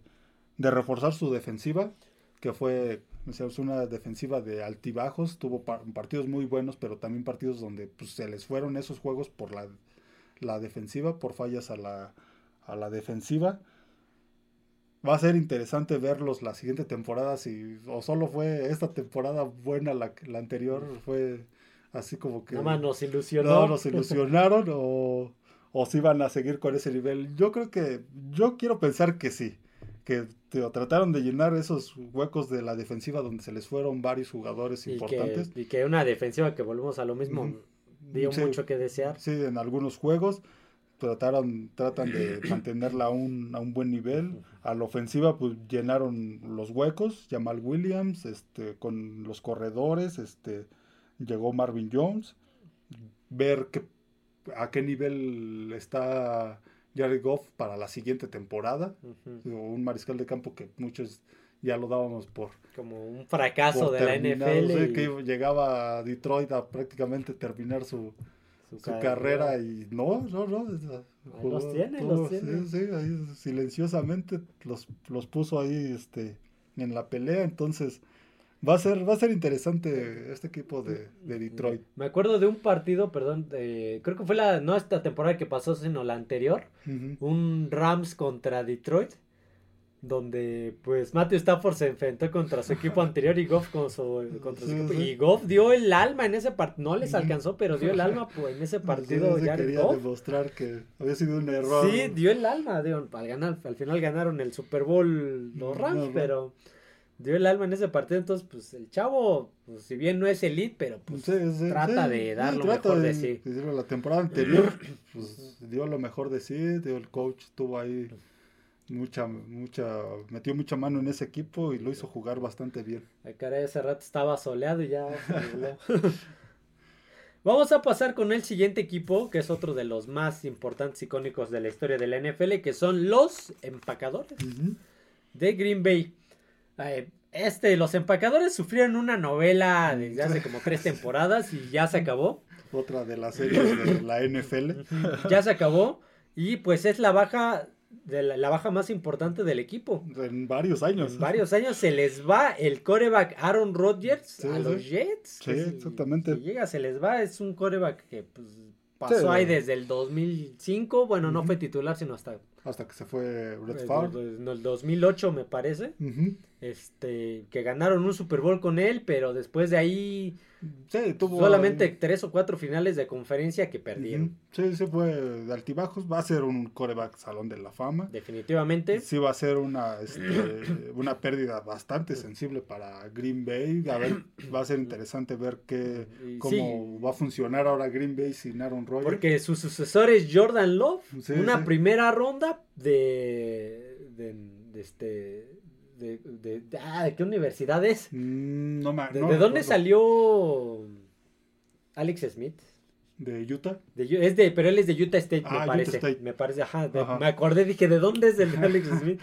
de reforzar su defensiva, que fue es una defensiva de altibajos, tuvo partidos muy buenos, pero también partidos donde pues, se les fueron esos juegos por la, la defensiva, por fallas a la, a la defensiva. Va a ser interesante verlos la siguiente temporada, si o solo fue esta temporada buena, la, la anterior fue así como que... Nada más nos ilusionó. nos ilusionaron o, o si van a seguir con ese nivel. Yo creo que, yo quiero pensar que sí que trataron de llenar esos huecos de la defensiva donde se les fueron varios jugadores importantes. y que una defensiva que volvemos a lo mismo dio mucho que desear. Sí, en algunos juegos trataron, tratan de mantenerla a un, a un buen nivel. A la ofensiva, pues llenaron los huecos, Jamal Williams, este, con los corredores, este, llegó Marvin Jones. Ver que, a qué nivel está Jared Goff para la siguiente temporada. Un mariscal de campo que muchos ya lo dábamos por... Como un fracaso de la NFL. que llegaba a Detroit a prácticamente terminar su, su, carrera. y no, no, no. los tiene, los tiene. Sí, ahí silenciosamente los, los puso ahí este, en la pelea. Entonces Va a ser, va a ser interesante este equipo de, Detroit. Me acuerdo de un partido, perdón, creo que fue la, no esta temporada que pasó, sino la anterior, un Rams contra Detroit, donde pues Matthew Stafford se enfrentó contra su equipo anterior y Goff con su, contra su equipo. Y Goff dio el alma en ese partido, no les alcanzó, pero dio el alma pues, en ese partido. ya quería demostrar que había sido un error. Sí, dio el alma, al, ganar, al final ganaron el Super Bowl los Rams, pero dio el alma en ese partido, entonces pues el chavo, pues, si bien no es elite, pero pues trata de dar lo mejor de, sí. La temporada anterior, pues dio lo mejor de sí, dio el coach estuvo ahí mucha, mucha, metió mucha mano en ese equipo y lo hizo jugar bastante bien. El cara ese rato estaba soleado y ya Vamos a pasar con el siguiente equipo, que es otro de los más importantes icónicos de la historia de la NFL, que son los empacadores de Green Bay. Este, los empacadores sufrieron una novela desde hace como tres temporadas y ya se acabó. Otra de las series de la NFL. Ya se acabó. Y pues es la baja de la, la baja más importante del equipo. En varios años. En varios años se les va el coreback Aaron Rodgers Sí, a los Jets. Sí, si- exactamente. si llega, se les va. Es un coreback que pues, pasó Sí. ahí desde el 2005. Bueno, no fue titular, sino hasta Hasta que se fue Brett Favre. en el 2008, me parece. Ujú. Este, que ganaron un Super Bowl con él, pero después de ahí Sí, tuvo. solamente tres o cuatro finales de conferencia que perdieron. Sí, sí fue de altibajos. Va a ser un coreback salón de la fama. Definitivamente. Sí va a ser una, este, una pérdida bastante sensible para Green Bay. A ver, va a ser interesante ver qué, cómo sí. va a funcionar ahora Green Bay sin Aaron Rodgers. Porque su sucesor es Jordan Love, Sí, una primera ronda de, de, de este de, de- de- ah, ¿de qué universidad es? Mm, no me- ¿De, no de dónde recuerdo. salió Alex Smith? ¿De Utah? De es de, pero él es de Utah State, Ah, me Utah parece. State. Me parece, ajá, Ajá. Me acordé, dije, ¿de dónde es el Alex Smith?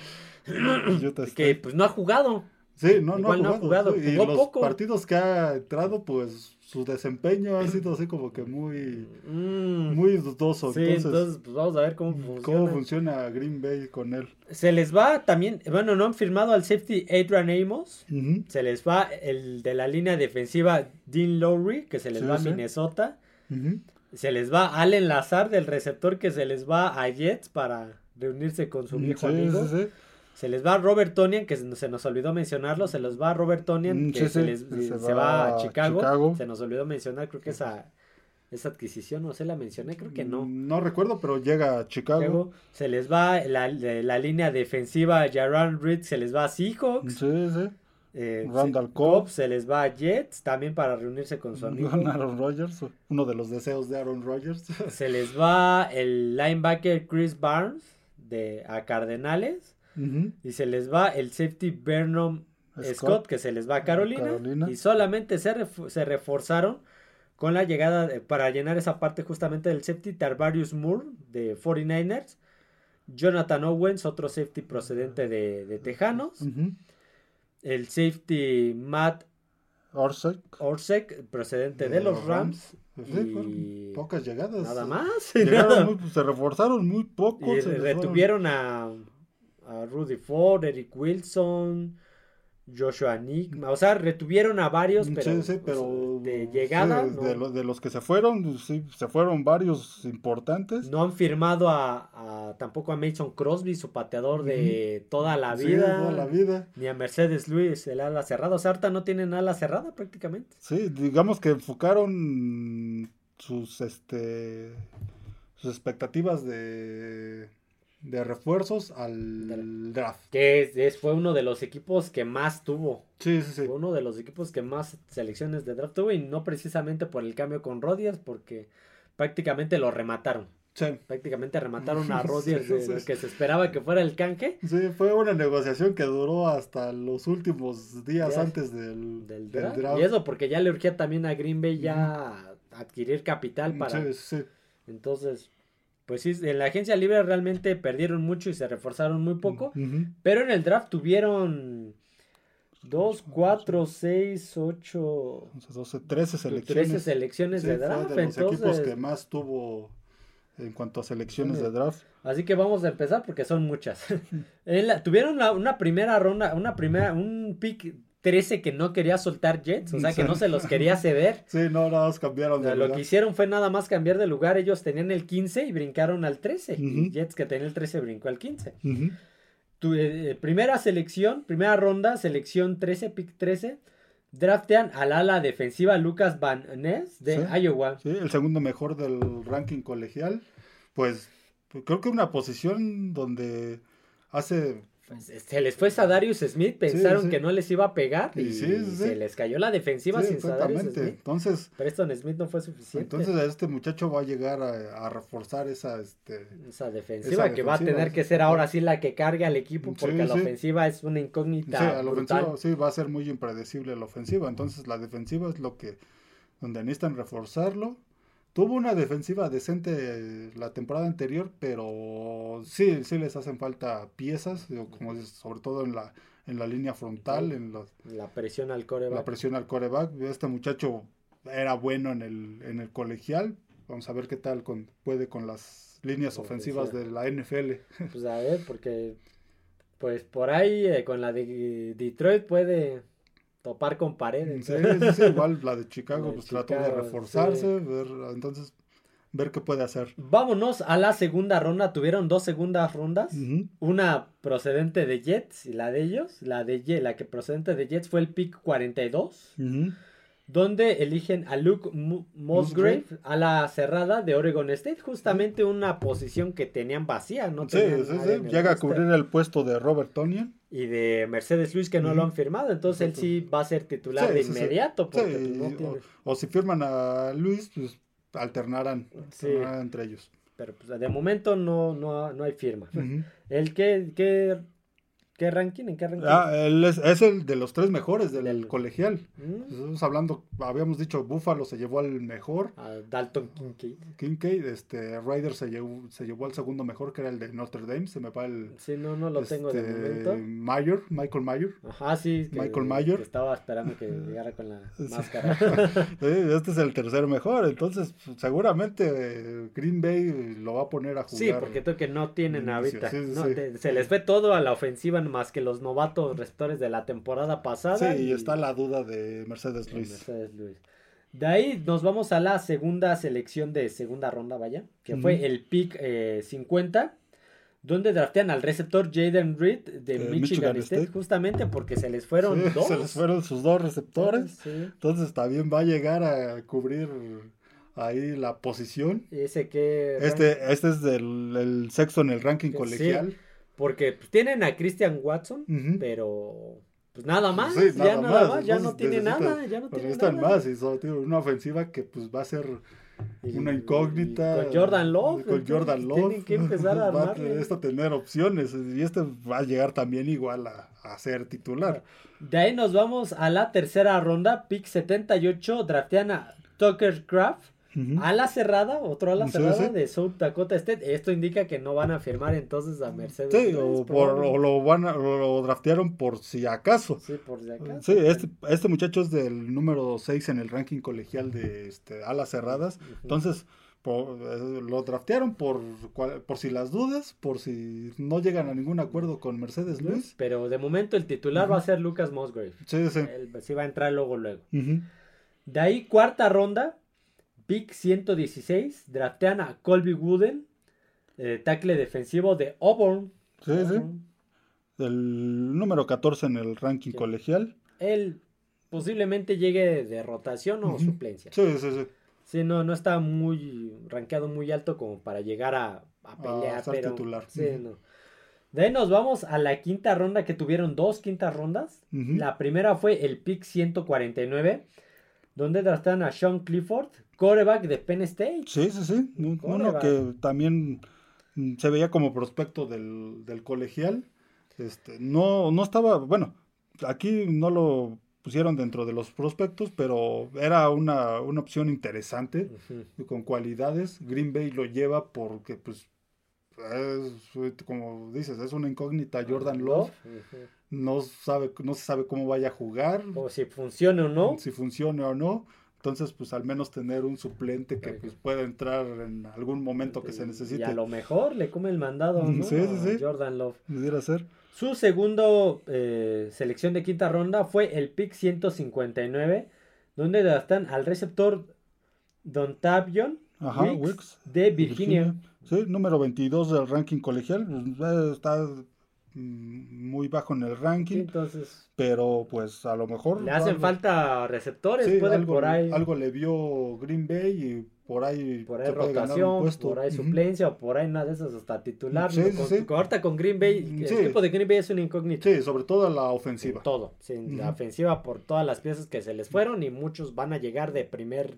Utah que State. pues no ha jugado. Sí, no, no, igual no ha jugado, Y jugó los poco. partidos que ha entrado, pues su desempeño ha sido así como que muy, Mm, muy dudoso. sí, entonces, entonces, pues vamos a ver cómo funciona. ¿cómo funciona Green Bay con él? Se les va también, bueno, no han firmado al safety Adrian Amos. Se les va el de la línea defensiva Dean Lowry, que se les Sí, va a. Minnesota. Se les va Allen Lazar del receptor que se les va a Jets para reunirse con su viejo Mm, Sí, amigo. Se les va Robert Tonian, que se se nos olvidó mencionarlo. Se les va Robert Tonian, Mm, que sí, se, les, se se va va a a Chicago. Chicago. Se nos olvidó mencionar, creo que esa, esa adquisición, no sé, la mencioné, creo que no. Mm, No recuerdo, pero llega a Chicago. Chicago. Se les va la, de la línea defensiva Jaron Reed, se les va a Seahawks. Sí, sí. Eh, Randall se- Cobb. se les va a Jets también para reunirse con su amigo. Con Aaron Rodgers, uno de los deseos de Aaron Rodgers. Se les va el linebacker Chris Barnes de, a Cardenales. Y se les va el safety Vernon Scott, Scott, que se les va a Carolina. Carolina. Y solamente se, se reforzaron con la llegada de- para llenar esa parte justamente del safety Tarvarius Moore de 49ers. Jonathan Owens, otro safety procedente de, de Tejanos. El safety Matt Orsek. Orsek, procedente de, los Rams. Sí, y- fueron pocas llegadas. Nada más. Nada. muy- se reforzaron muy poco. Y se retuvieron a, a Rudy Ford, Eric Wilson, Joshua Nick. O sea, retuvieron a varios, pero, sí, sí, pues, pero de llegada sí, no, de, lo- de los que se fueron, sí, se fueron varios importantes. no han firmado a, a- tampoco a Mason Crosby, su pateador de toda la vida. toda la vida. Ni a Mercedes Luis, el ala cerrada. O sea, ahorita no tienen ala cerrada prácticamente. Sí, digamos que enfocaron sus este sus expectativas de de refuerzos al draft. Que es- es- fue uno de los equipos que más tuvo. Sí, sí, sí. Fue uno de los equipos que más selecciones de draft tuvo y no precisamente por el cambio con Rodgers, porque prácticamente lo remataron. Sí. Prácticamente remataron a Sí, Rodgers de sí. lo que se esperaba que fuera el canje Sí, fue una negociación que duró hasta los últimos días antes del, del del draft. Y eso porque ya le urgía también a Green Bay ya adquirir capital para... Sí, sí. Entonces, pues sí, en la agencia libre realmente perdieron mucho y se reforzaron muy poco. Ujú. Pero en el draft tuvieron 2, 4, 6, 8, 11, 12, 13 selecciones. 13 selecciones Sí, de fue draft. de los equipos entonces, que más tuvo en cuanto a selecciones Sí. de draft. así que vamos a empezar porque son muchas. En la- tuvieron la- una primera ronda, una primera, un pick 13 que no quería soltar Jets, o sea que Sí. no se los quería ceder. Sí, no, nada más cambiaron O sea, de lo lugar. que hicieron fue nada más cambiar de lugar. Ellos tenían el 15 y brincaron al 13. Y. Jets que tenía el 13 brincó al 15. Ujú. Tu, eh, primera selección, primera ronda, selección 13, pick 13. Draftean al ala defensiva Lucas Van Ness de Sí. Iowa. Sí, el segundo mejor del ranking colegial. Pues pues, creo que una posición donde hace se les fue Sadarius Smith, pensaron sí. que no les iba a pegar y, sí, se les cayó la defensiva sin Sadarius exactamente. Smith. Entonces, Preston Smith no fue suficiente. entonces este muchacho va a llegar a, a reforzar esa este esa defensiva esa que va a tener que ser ahora sí la que cargue al equipo porque la ofensiva es una incógnita a la brutal. ofensiva sí va a ser muy impredecible la ofensiva, entonces la defensiva es lo que donde necesitan reforzarlo. Tuvo una defensiva decente la temporada anterior, pero sí, sí les hacen falta piezas, como dices, sobre todo en la en la línea frontal, en los La presión al coreback. la presión al coreback. Este muchacho era bueno en el, en el colegial. Vamos a ver qué tal con, puede con las líneas ofensivas de la NFL. Pues a ver, porque pues por ahí eh, con la de Detroit puede topar con paredes. Sí, sí, sí, igual la de Chicago La pues trató de Chicago, reforzarse, ver, entonces ver qué puede hacer. Vámonos a la segunda ronda. Tuvieron dos segundas rondas. Una procedente de Jets y la de ellos. La de Ye- la que procedente de Jets fue el pick 42. Ujú. Donde eligen a Luke Musgrave a la cerrada de Oregon State. Justamente una posición que tenían vacía. No Sí, tenían sí, sí, Llega a cubrir el puesto de Robert Tonian. Y de Mercedes Luis que no lo han firmado. Entonces él sí va a ser titular Sí, de inmediato. Porque pues, no o- tiene- o, si firman a Luis, pues alternarán, alternarán entre ellos. Pero pues, de momento no, no, no hay firma. ¿El qué, qué ranking? ¿En qué ranking? Ah, él es, es el de los tres mejores del Del- colegial. Mm, Estamos hablando, habíamos dicho, Buffalo se llevó al mejor, a Dalton Kincaid. Kincaid, este, Ryder se llevó, se llevó al segundo mejor, que era el de Notre Dame, se me va el... Sí, no, no lo tengo de este, momento. Mayer, Michael Mayer. Ajá, sí. que- Michael Mayer. que estaba esperando que llegara con la máscara. Sí, este es el tercer mejor, entonces pues, seguramente eh, Green Bay lo va a poner a jugar. Sí, porque creo que no tienen ahorita. sí, sí, no, te- se les ve todo a la ofensiva más que los novatos receptores de la temporada pasada. Sí, y está la duda de Mercedes Luis. Mercedes Luis. De ahí nos vamos a la segunda selección de segunda ronda, vaya, que fue el pick eh, 50, donde draftean al receptor Jaden Reed de De Michigan, Michigan State, State. justamente porque se les fueron Sí, dos. Se les fueron sus dos receptores. Sí. Entonces también va a llegar a cubrir ahí la posición. Y ese que... Este, este es del, el sexto en el ranking Sí. Porque pues, tienen a Christian Watson, Ujú. pero pues nada más, Sí, ya nada más, ya no tiene nada, ya no tiene necesitan nada. más y sobre todo una ofensiva que pues va a ser una incógnita. y con Jordan Love, Con entonces, Jordan Love. Tienen que empezar a Va armarle. esto tener opciones y este va a llegar también igual a, a ser titular. De ahí nos vamos a la tercera ronda, pick 78, draftean a Tucker Craft. Ujú. A la cerrada, otro a la Sí, cerrada sí. de South Dakota State. Esto indica que no van a firmar entonces a Mercedes. Sí, o, por, probablemente. o lo van a- o lo draftearon por si acaso. Sí, por si acaso. Sí, este, este muchacho es del número 6 en el ranking colegial de este, alas cerradas. Entonces, por- eh, lo draftearon por, por si las dudas, por si no llegan a ningún acuerdo con Mercedes Luis. Pero de momento el titular va a ser Lucas Musgrave. Sí, sí. Él sí va a entrar luego, luego. De ahí, cuarta ronda, pick 116, draftean a Colby Wooden, eh, tackle defensivo de Auburn. Sí, sí. El número 14 en el ranking Sí. colegial. Él posiblemente llegue de rotación o suplencia. Sí, sí, sí. Sí, no, no está muy rankeado muy alto como para llegar a, a pelear, ser pero titular. sí, no. De ahí nos vamos a la quinta ronda que tuvieron dos quintas rondas. La primera fue el pick 149, donde draftaron a Sean Clifford, quarterback de Penn State. Sí, sí, sí. Un- Uno Coreback. que también mm, se veía como prospecto del, del colegial. Este, no, no estaba, bueno, aquí no lo pusieron dentro de los prospectos, pero era una, una opción interesante, Ujú. con cualidades. Green Bay lo lleva porque, pues, es, como dices, es una incógnita. Jordan Love Ujú. No sabe, no se sabe cómo vaya a jugar, O si funciona o no. si funcione o no. Entonces, pues al menos tener un suplente que pues, pueda entrar en algún momento que se necesite. Y a lo mejor le come el mandado, ¿no? sí, sí, A sí. Jordan Love. Pudiera ser. Su segundo eh, selección de quinta ronda fue el pick 159, donde draftan al receptor Dontavion Ajá, Wicks Wicks, de Virginia. Sí, número 22 del ranking colegial. pues, eh, está muy bajo en el Sí, ranking, entonces pero pues a lo mejor. le hacen algo- falta receptores, sí, puede algo, por ahí, algo le vio Green Bay y por ahí, por ahí un rotación, por ahí suplencia o por ahí una de esas hasta titular. Sí, ¿no? Con- con- ahorita con Green Bay, el equipo de Green Bay es una incógnita. Sí, sobre todo la ofensiva. Todo, sí, la Ujú. ofensiva por todas las piezas que se les fueron y muchos van a llegar de primer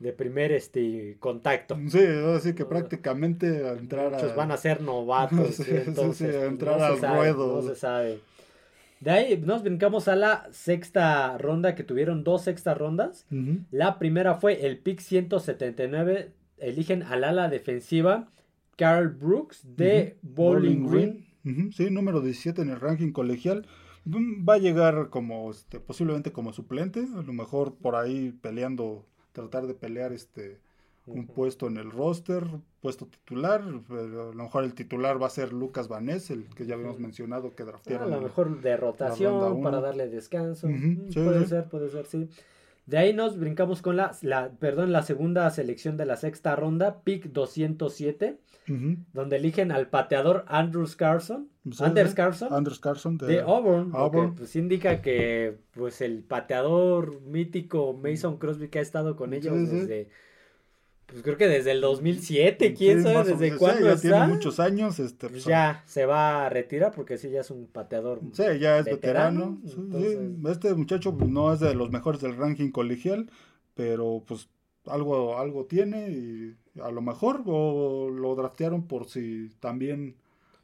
de primer este contacto. Sí, así que prácticamente a entrar Muchos a... van a ser novatos, Sí, sí, sí, sí, entonces a pues, entrar no al sabe, ruedo. no se sabe. De ahí nos brincamos a la sexta ronda que tuvieron dos sextas rondas. La primera fue el pick 179, eligen al ala defensiva Carl Brooks de. Bowling Green. Sí, número 17 en el ranking colegial. Mm, Va a llegar como, este, posiblemente como suplente, a lo mejor por ahí peleando, tratar de pelear este un puesto en el roster, puesto titular, pero a lo mejor el titular va a ser Lucas Vanés, el que ya habíamos mencionado que A draftearon. lo en- mejor de rotación para darle descanso. Mm, sí, puede sí. ser, puede ser, sí. De ahí nos brincamos con la, la, perdón, la segunda selección de la sexta ronda, pick 207, Ujú. donde eligen al pateador Andrews Carson, Sí, Anders sí. Carson, Anders Carson de, de Auburn, lo que, Auburn. pues indica que pues el pateador mítico Mason Crosby que ha estado con ellos sí. desde pues creo que desde el 2007, quién Sí, sabe desde cuándo ya está. tiene muchos años, este, Pues pues, ya se va a retirar porque sí ya es un pateador. Sí, ya es veterano, veterano. Sí, sí. entonces- Este muchacho pues, no es de los mejores del ranking colegial, pero pues algo, algo tiene y a lo mejor o lo draftearon por si también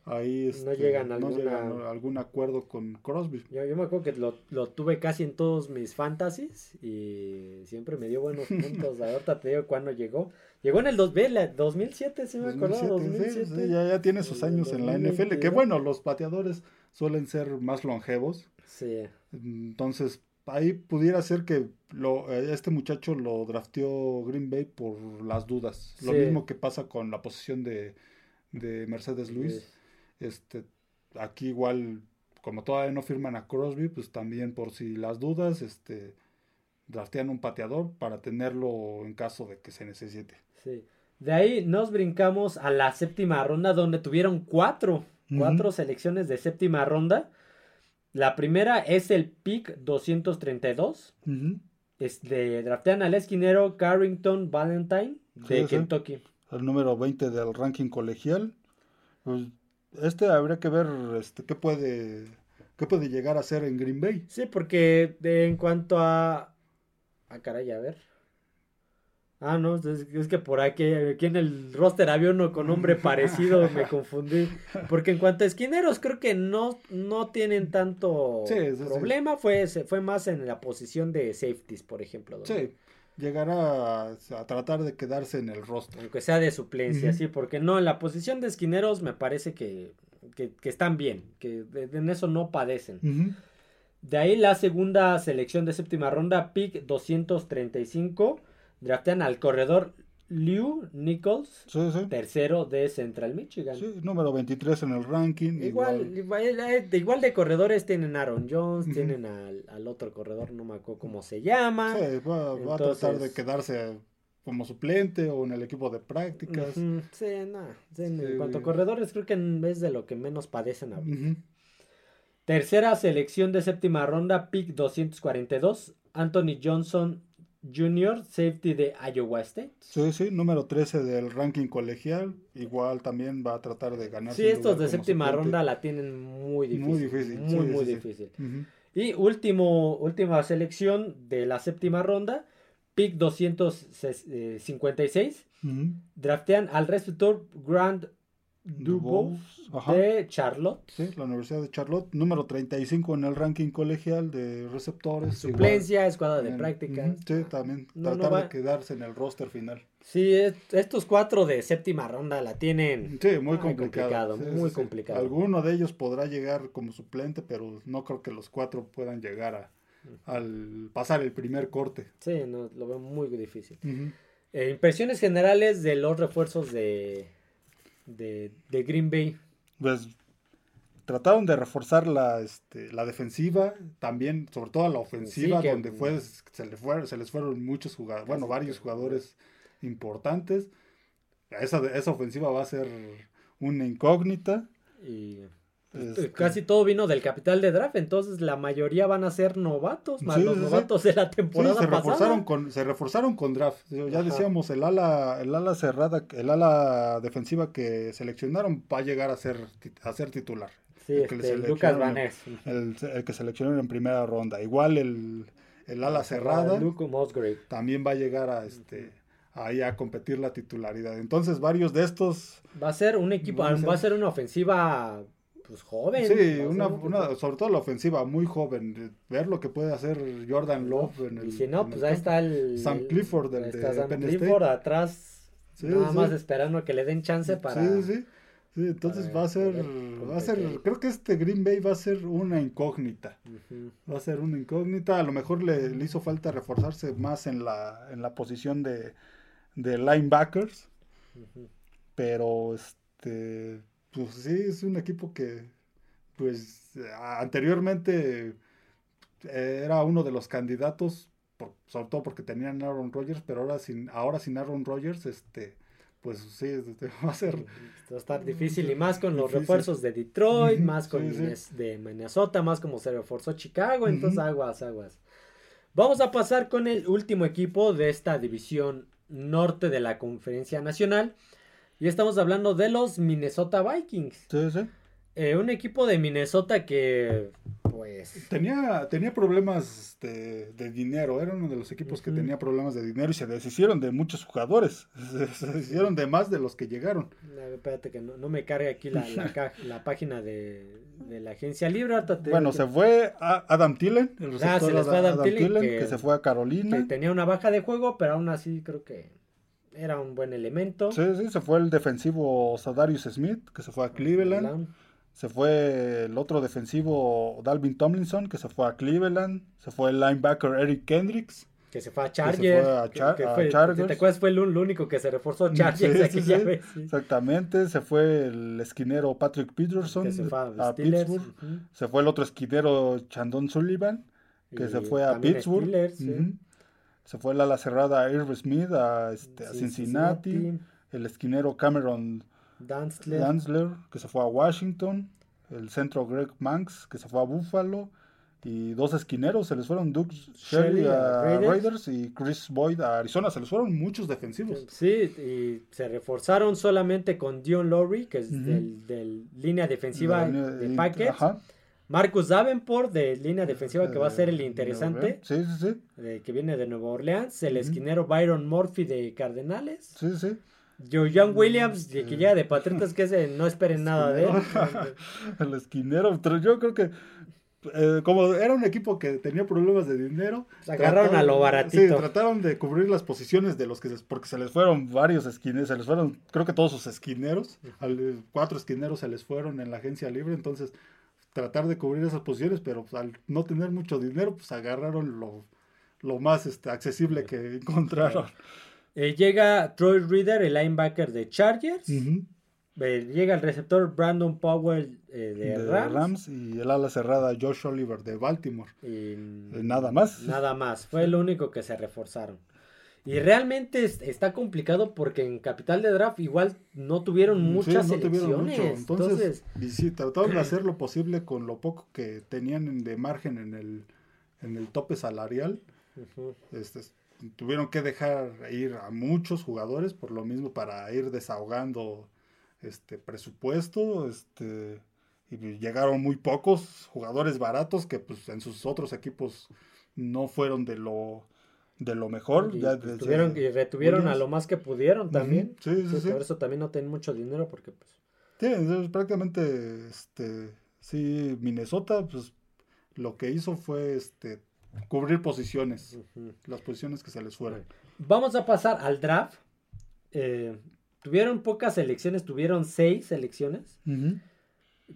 ahí este, llegan a no alguna- llegan a algún acuerdo con Crosby. Yo, yo me acuerdo que lo, lo tuve casi en todos mis fantasies y siempre me dio buenos puntos. Ahorita te digo cuándo llegó. Llegó en el 2000, 2007, sí me acuerdo, 2007, sí, 2007. sí, ya, ya tiene sus años en la NFL, que 2022. bueno, los pateadores suelen ser más longevos. Sí, Entonces, ahí pudiera ser que lo, eh, este muchacho lo drafteó Green Bay por las dudas. Lo Sí. mismo que pasa con la posición de, de Mercedes Luis. Este, aquí igual, como todavía no firman a Crosby, pues también por si las dudas, este, draftean un pateador para tenerlo en caso de que se necesite. sí. De ahí nos brincamos a la séptima ronda donde tuvieron cuatro, cuatro selecciones de séptima ronda. La primera es el pick 232. Es de, draftean al esquinero Carrington Valentine de Sí, sí. Kentucky. El número 20 del ranking colegial. Pues, este habría que ver este, qué puede qué puede llegar a ser en Green Bay. Sí, porque de- en cuanto a... Ah, caray, a ver. Ah, no, es, es que por aquí, aquí en el roster había uno con nombre parecido, me confundí. Porque en cuanto a esquineros, creo que no, no tienen tanto Sí, sí, sí. problema. Fue, fue más en la posición de safeties, por ejemplo. donde- Sí, llegará a, a tratar de quedarse en el roster. Aunque sea de suplencia, sí, porque no, en la posición de esquineros me parece que, que, que están bien, que de- en eso no padecen. De ahí la segunda selección de séptima ronda, pick 235, draftean al corredor Liu Nichols, Sí, sí. tercero de Central Michigan. Sí, número 23 en el ranking. Igual, igual, eh, de, igual de corredores tienen a Aaron Jones, tienen al, al otro corredor, no me acuerdo cómo se llama. Sí, va, va a tratar de quedarse como suplente o en el equipo de prácticas. Sí, sí, en cuanto a corredores creo que es de lo que menos padecen ahorita. Ujú. Tercera selección de séptima ronda, pick 242, Anthony Johnson Jr., safety de Iowa State. Sí, sí, número 13 del ranking colegial. Igual también va a tratar de ganar. Sí, estos de séptima ronda la tienen muy difícil. Muy difícil, Muy, sí, muy sí, sí. difícil. Y último, última selección de la séptima ronda, pick 256, Ujú. draftean al receptor Grant Ajá. de Charlotte. Sí, la Universidad de Charlotte, número 35 en el ranking colegial de receptores. Suplencia, igual, escuadra de prácticas. Sí, también No, no tratar va- de quedarse en el roster final. Sí, es- estos cuatro de séptima ronda la tienen. Sí, muy complicado. complicado, Sí, muy sí, complicado. Alguno de ellos podrá llegar como suplente, pero no creo que los cuatro puedan llegar a al pasar el primer corte. Sí, no, lo veo muy difícil. Eh, impresiones generales de los refuerzos de, de, de Green Bay. Pues trataron de reforzar la, este, la defensiva, también, sobre todo la ofensiva, Sí, que- donde fue, se, le fueron, se les fueron muchos jugadores, bueno, varios jugadores importantes. Esa, esa ofensiva va a ser una incógnita. Y Este, casi todo vino del capital de draft, entonces la mayoría van a ser novatos, más Sí, los sí, sí. novatos de la Sí, temporada se pasada. reforzaron con, se reforzaron con draft. Ya Ajá. decíamos, el ala, el ala cerrada, el ala defensiva que seleccionaron va a llegar a ser, a ser titular. Sí, el que este, Lucas seleccionaron Van Ness. El, el que seleccionaron en primera ronda. Igual el, el ala cerrada también va a llegar a este ahí a competir la titularidad. Entonces varios de estos, Va a ser un equipo, Van a ser- va a ser una ofensiva pues joven. sí, una, un- una- sobre todo la ofensiva muy joven, ver lo que puede hacer Jordan Love en el Y si no, pues el ahí está el... Sam Clifford del de Sam Penn Clifford State. atrás, Sí, nada sí. más esperando que le den chance para... Sí, sí. Sí, entonces va a ser, va a ser, creo que este Green Bay va a ser una incógnita. Va a ser una incógnita. A lo mejor le, le hizo falta reforzarse más en la, en la posición de, de linebackers. Pero este, pues sí, es un equipo que, pues anteriormente eh, era uno de los candidatos, por- sobre todo porque tenían Aaron Rodgers, pero ahora sin, ahora sin Aaron Rodgers, este, pues sí, este, va a ser. Va a estar difícil y más con los refuerzos de Detroit, más con sí, de Minnesota, más como se reforzó Chicago, entonces aguas, aguas. Vamos a pasar con el último equipo de esta división norte de la Conferencia Nacional y estamos hablando de los Minnesota Vikings. Sí, sí. Eh, un equipo de Minnesota que, pues, Tenía, tenía problemas de, de dinero, era uno de los equipos que tenía problemas de dinero y se deshicieron de muchos jugadores, se, se deshicieron de más de los que llegaron. ver, espérate que no, no me cargue aquí la, la, ca- la página de, de la agencia libre. Bueno, se fue a Adam Thielen, el Ah, se les fue Ada- Adam Thielen, que, que- se fue a que Carolina. tenía una baja de juego, pero aún así creo que era un buen elemento. Sí, sí, se fue el defensivo Sadarius Smith, que se fue a Cleveland. Se fue el otro defensivo Dalvin Tomlinson, que se fue a Cleveland. Se fue el linebacker Eric Kendricks. Que se fue a se Chargers. fue a que- Char- que a fue- Chargers. ¿Te acuerdas? Fue el, único que se reforzó Chargers Sí, sí, sí. Exactamente. Se fue el esquinero Patrick Peterson Que se fue a, a. Pittsburgh. Se fue el otro esquinero Chandon Sullivan, que Y se fue a Pittsburgh. Steelers. Se fue el ala cerrada Irv Smith a, este, a Cincinnati. Cincinnati. El esquinero Cameron Dantzler. Dantzler, que se fue a Washington. El centro Greg Manx, que se fue a Buffalo. Y dos esquineros, se les fueron Doug Shelley Shelley a a Raiders. Raiders. y Chris Boyd a Arizona. Se les fueron muchos defensivos. Sí, y se reforzaron solamente con Dion Lowry, que es del, del línea defensiva De de, Packers. Ajá. Marcus Davenport de línea defensiva que va a ser el Eh, interesante, Sí, sí, sí. de- que viene de Nueva Orleans. El esquinero Byron Murphy de Cardenales. Sí, sí. John Williams, de que llega de Patriotas, que ese no esperen nada de él. el esquinero. Pero yo creo que eh, como era un equipo que tenía problemas de dinero, Se agarraron a lo baratito. Sí, trataron de cubrir las posiciones de los que se- porque se les fueron varios esquineros, se les fueron, creo que todos sus esquineros, al- cuatro esquineros se les fueron en la agencia libre, entonces tratar de cubrir esas posiciones, pero pues, al no tener mucho dinero, pues agarraron lo, lo más este, accesible que encontraron. Eh, llega Troy Reader, el linebacker de Chargers. Eh, llega el receptor Brandon Powell eh, de, de Rams. Rams. y el ala cerrada Josh Oliver de Baltimore. Y nada más. Nada más. Fue lo único que se reforzaron. Y realmente es- está complicado porque en Capital de Draft igual no tuvieron muchas Sí, no tuvieron mucho. Entonces, Entonces, y sí, trataron de hacer lo posible con lo poco que tenían en- de margen en el, en el tope salarial. Este, tuvieron que dejar ir a muchos jugadores por lo mismo para ir desahogando este presupuesto. Este, y llegaron muy pocos jugadores baratos que pues en sus otros equipos no fueron de lo de lo mejor. y, ya pues, tuvieron- y retuvieron a lo más que pudieron también. Ujú, sí, sí, sí. Por eso también no tienen mucho dinero porque pues Sí, entonces prácticamente, este, sí, Minnesota, pues lo que hizo fue, este, cubrir posiciones, ujú. las posiciones que se les fueron. Vamos a pasar al draft. Eh, tuvieron pocas selecciones, tuvieron seis selecciones.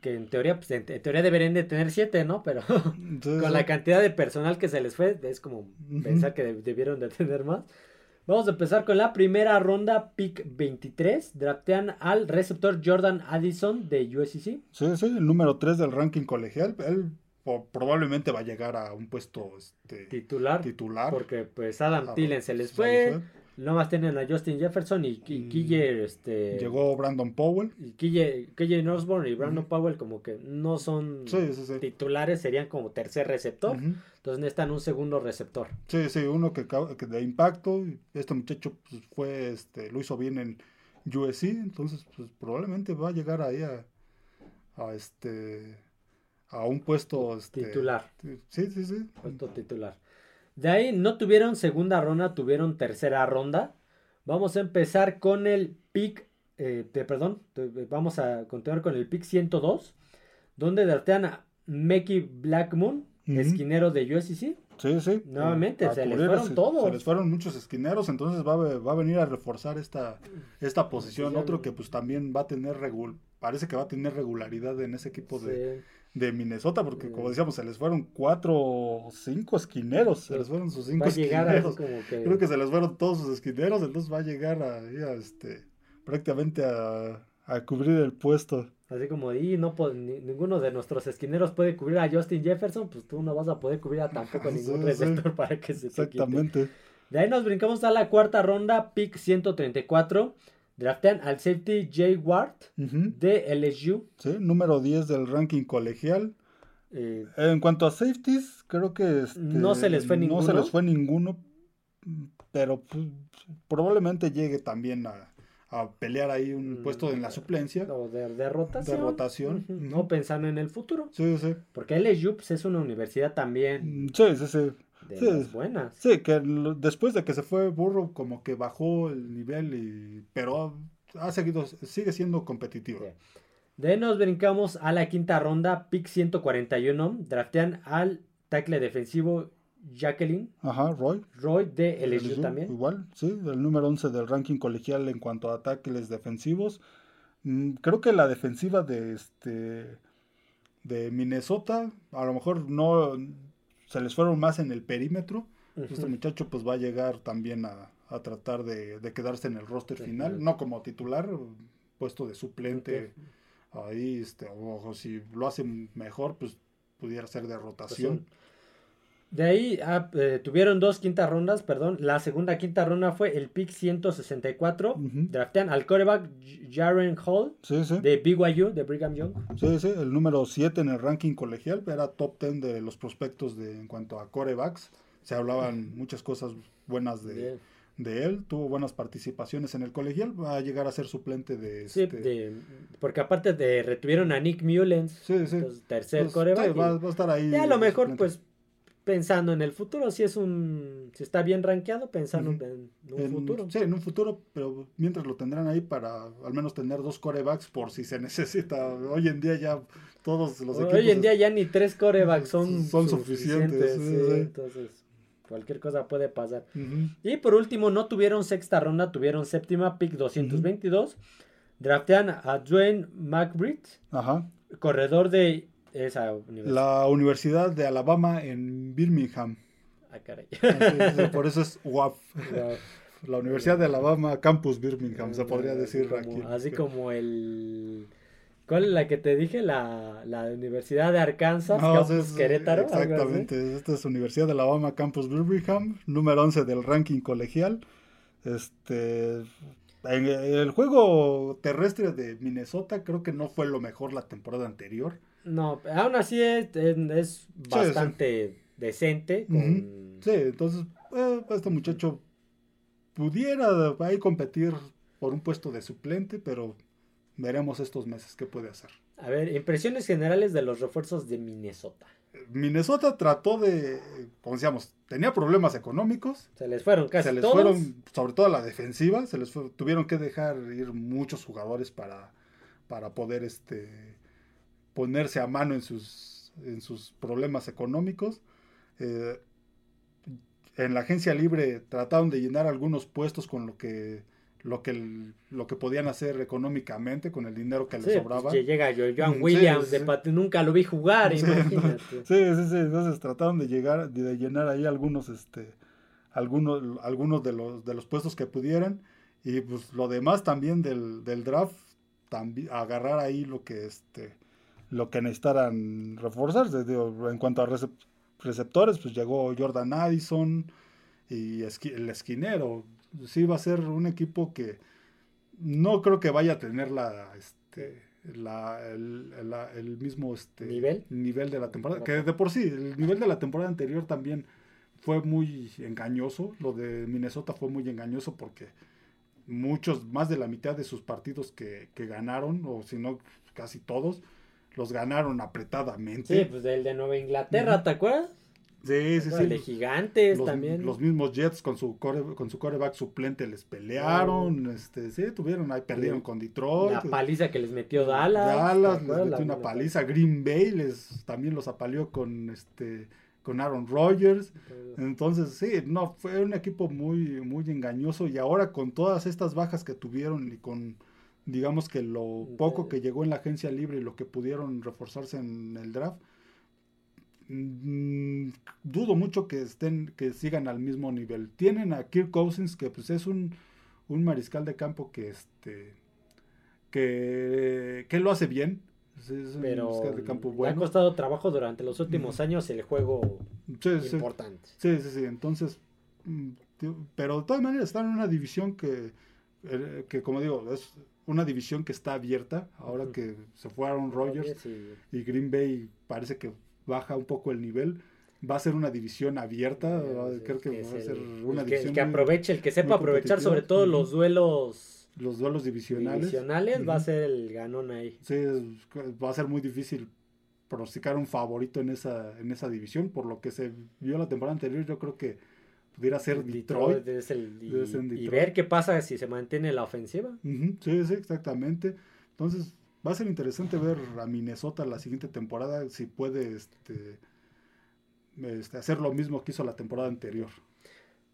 Que en teoría, pues, en, teoría deberían de tener siete, ¿no? Pero Entonces, con la cantidad de personal que se les fue, es como pensar que deb- debieron de tener más. Vamos a empezar con la primera ronda, pick 23. Draftean al receptor Jordan Addison de USC. sí, sí, el número 3 del ranking colegial, él probablemente va a llegar a un puesto este, Titular. titular. Porque pues Adam Ah, Thielen se les se fue. Nomás tienen a Justin Jefferson y, y Mm. Kille, este... Llegó Brandon Powell. Y Kille, Kille Osborne y Brandon. Powell como que no son Sí, sí, sí. titulares, serían como tercer receptor. Entonces necesitan un segundo receptor. Sí, sí, uno que, que de impacto. Este muchacho pues, fue, este, lo hizo bien en USC, entonces pues, probablemente va a llegar ahí a, a este a un puesto este, Titular. Sí, sí, sí. puesto titular. De ahí no tuvieron segunda ronda, tuvieron tercera ronda. Vamos a empezar con el pick, eh, de- perdón, de- vamos a continuar con el pick 102, donde draftean a Mekhi Blackmon, Ujú. esquinero de USC. Sí, sí. Nuevamente, A se les fueron todos. Se les fueron muchos esquineros, entonces va a, va a venir a reforzar esta, esta posición. Otro que pues también va a tener regul- parece que va a tener regularidad en ese equipo Sí. de Minnesota, porque como decíamos, se les fueron cuatro o cinco esquineros, se les fueron sus cinco a esquineros. que... Creo que se les fueron todos sus esquineros, entonces va a llegar a, a, este, prácticamente a, a cubrir el puesto. Así como, y no po- ni- ninguno de nuestros esquineros puede cubrir a Justin Jefferson, pues tú no vas a poder cubrir a tampoco Sí, ningún sí. receptor para que se te quite. Exactamente. De ahí nos brincamos a la cuarta ronda, pick 134. Draftean al safety Jay Ward Ujú. de LSU. Sí, número 10 del ranking colegial. Eh, En cuanto a safeties, creo que este, No se les fue No se ninguno. les fue ninguno, pero pues, probablemente llegue también a, a pelear ahí un Mm, puesto en la suplencia. o de, de rotación. De rotación. No pensando en el futuro. Sí, sí. Porque LSU pues, es una universidad también Sí, sí, sí. De sí. las buenas. Sí, que después de que se fue Burro, como que bajó el nivel, y, pero ha seguido, sigue siendo competitivo. Sí. De ahí nos brincamos a la quinta ronda, pick 141. Draftean al tackle defensivo Jacqueline Ajá, Roy. Roy de LSU LSU, también. Igual, sí, el número 11 del ranking colegial en cuanto a ataques defensivos. Mm, Creo que la defensiva de este de Minnesota, a lo mejor no se les fueron más en el perímetro. Este muchacho pues va a llegar también a, a tratar de, de quedarse en el roster final, no como titular, puesto de suplente ahí, este, o, o si lo hace mejor, pues pudiera ser de rotación. De ahí ah, eh, tuvieron dos quintas rondas, perdón. La segunda quinta ronda fue el pick 164. Ujú. Draftean al coreback Jaren Hall Sí, sí. de BYU, de Brigham Young. Sí, sí, el número 7 en el ranking colegial, era top 10 de los prospectos de, en cuanto a corebacks. Se hablaban muchas cosas buenas de, Bien. de él, tuvo buenas participaciones en el colegial, va a llegar a ser suplente de... Sí, este- de- porque aparte de retuvieron a Nick Mullens, sí, sí. tercer Pues, coreback. sí, y- va, va a estar ahí. y a lo mejor, suplente. pues, pensando en el futuro, si es un, si está bien rankeado, pensando en un En- futuro. Sí, en un futuro, pero mientras lo tendrán ahí para al menos tener dos corebacks por si se necesita. Hoy en día ya todos los equipos... Hoy en día ya ni tres corebacks son, Son suficientes, sí, sí, sí. Entonces, cualquier cosa puede pasar. Y por último, no tuvieron sexta ronda, tuvieron séptima, pick 222. Draftean a Dwayne McBride, corredor de esa universidad. La Universidad de Alabama en Birmingham. Ah, caray. Así por eso es UAF. Wow. La Universidad de Alabama, Campus Birmingham, se podría decir como- aquí. Así como el... ¿Cuál es la que te dije? La, la Universidad de Arkansas, No, Campus es- Querétaro. Exactamente, esta es Universidad de Alabama, Campus Birmingham, número 11 del ranking colegial. Este, en el juego terrestre de Minnesota creo que no fue lo mejor la temporada anterior. No, aún así es, es bastante decente. Con... Sí, entonces eh, este muchacho pudiera ahí competir por un puesto de suplente, pero veremos estos meses qué puede hacer. A ver, impresiones generales de los refuerzos de Minnesota. Minnesota trató de, como decíamos, tenía problemas económicos, Se les fueron casi se les todos. fueron, sobre todo a la defensiva, se les fue- tuvieron que dejar ir muchos jugadores para, para poder este, ponerse a mano en sus, en sus problemas económicos. Eh, en la agencia libre trataron de llenar algunos puestos con lo que lo que lo que podían hacer económicamente con el dinero que Sí, les pues, sobraba. que llega yo, John Sí, Williams, sí, de sí. pat- nunca lo vi jugar, imagínate. Sí, sí, sí. Entonces trataron de llegar, de llenar ahí algunos, este, algunos, algunos de los, de los puestos que pudieran. Y pues lo demás también del, del draft, también agarrar ahí lo que, este, lo que necesitaran reforzarse. Digo, en cuanto a recep- receptores, pues llegó Jordan Addison y esqui- el esquinero. Sí va a ser un equipo que no creo que vaya a tener la, este, la, el, la- el mismo este, ¿Nivel? nivel de la temporada. Que de por sí, el nivel de la temporada anterior también fue muy engañoso. Lo de Minnesota fue muy engañoso porque muchos, más de la mitad de sus partidos que, que ganaron, o si no, casi todos, los ganaron apretadamente. Sí, pues del de Nueva Inglaterra, ¿te acuerdas? Sí, sí, El sí. de Gigantes Los, también. los mismos Jets con su core, con su coreback suplente les pelearon, este, sí, tuvieron ahí, perdieron con Detroit. La paliza que les metió Dallas. Dallas ¿te les metió una paliza. Green Bay les también los apaleó con este con Aaron Rodgers. Entonces, sí, no, fue un equipo muy, muy engañoso. Y ahora con todas estas bajas que tuvieron y con digamos que lo poco que llegó en la agencia libre y lo que pudieron reforzarse en el draft, mm, dudo mucho que estén, que sigan al mismo nivel. Tienen a Kirk Cousins, que pues es un, un mariscal de campo que este que, que lo hace bien. Es, es un Pero mariscal de campo le ha bueno. costado trabajo durante los últimos años el juego Sí, importante. Sí, sí, sí. Entonces, mm, pero de todas maneras están en una división que, eh, que como digo, es una división que está abierta. Ahora que se fueron Rogers Sí. y Green Bay parece que baja un poco el nivel. Va a ser una división abierta. Sí, creo que, va a ser el una que, división. el que aproveche, el que sepa aprovechar sobre todo los duelos los duelos divisionales. divisionales va a ser el ganón ahí. Sí, va a ser muy difícil pronosticar un favorito en esa, en esa división. Por lo que se vio la temporada anterior, yo creo que pudiera ser Detroit. es el- y, ser ver qué pasa si se mantiene la ofensiva. Sí, sí, exactamente. Entonces, va a ser interesante ver a Minnesota la siguiente temporada, si puede este, este, hacer lo mismo que hizo la temporada anterior.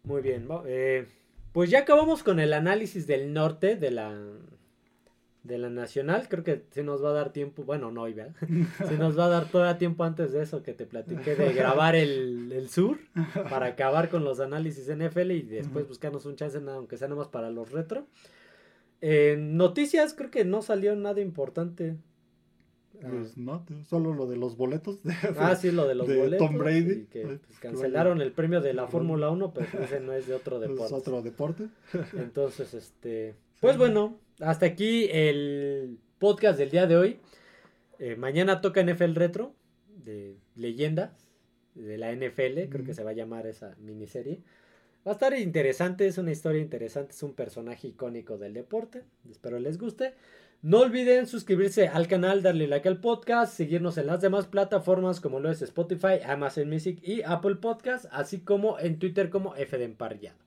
Muy bien. eh, pues ya acabamos con el análisis del norte de la de la nacional. Creo que se nos va a dar tiempo. Bueno, no hoy, ¿verdad? Se nos va a dar todavía tiempo antes de eso que te platiqué de grabar el, el sur para acabar con los análisis NFL y después buscarnos un chance, nada, aunque sea nada más para los retro. En noticias, creo que no salió nada importante. Pues, no, solo lo de los boletos. de- Ah, sí, lo de los de boletos. Tom Brady. y que Ay, pues, cancelaron el premio de la. Fórmula 1, pero ese no es de otro es deporte. otro deporte. Entonces, este. Pues bueno, hasta aquí el podcast del día de hoy. Eh, mañana toca NFL Retro de leyendas de la NFL. Creo que se va a llamar esa miniserie. Va a estar interesante, es una historia interesante, es un personaje icónico del deporte. Espero les guste. No olviden suscribirse al canal, darle like al podcast, seguirnos en las demás plataformas como lo es Spotify, Amazon Music y Apple Podcast, así como en Twitter como F de.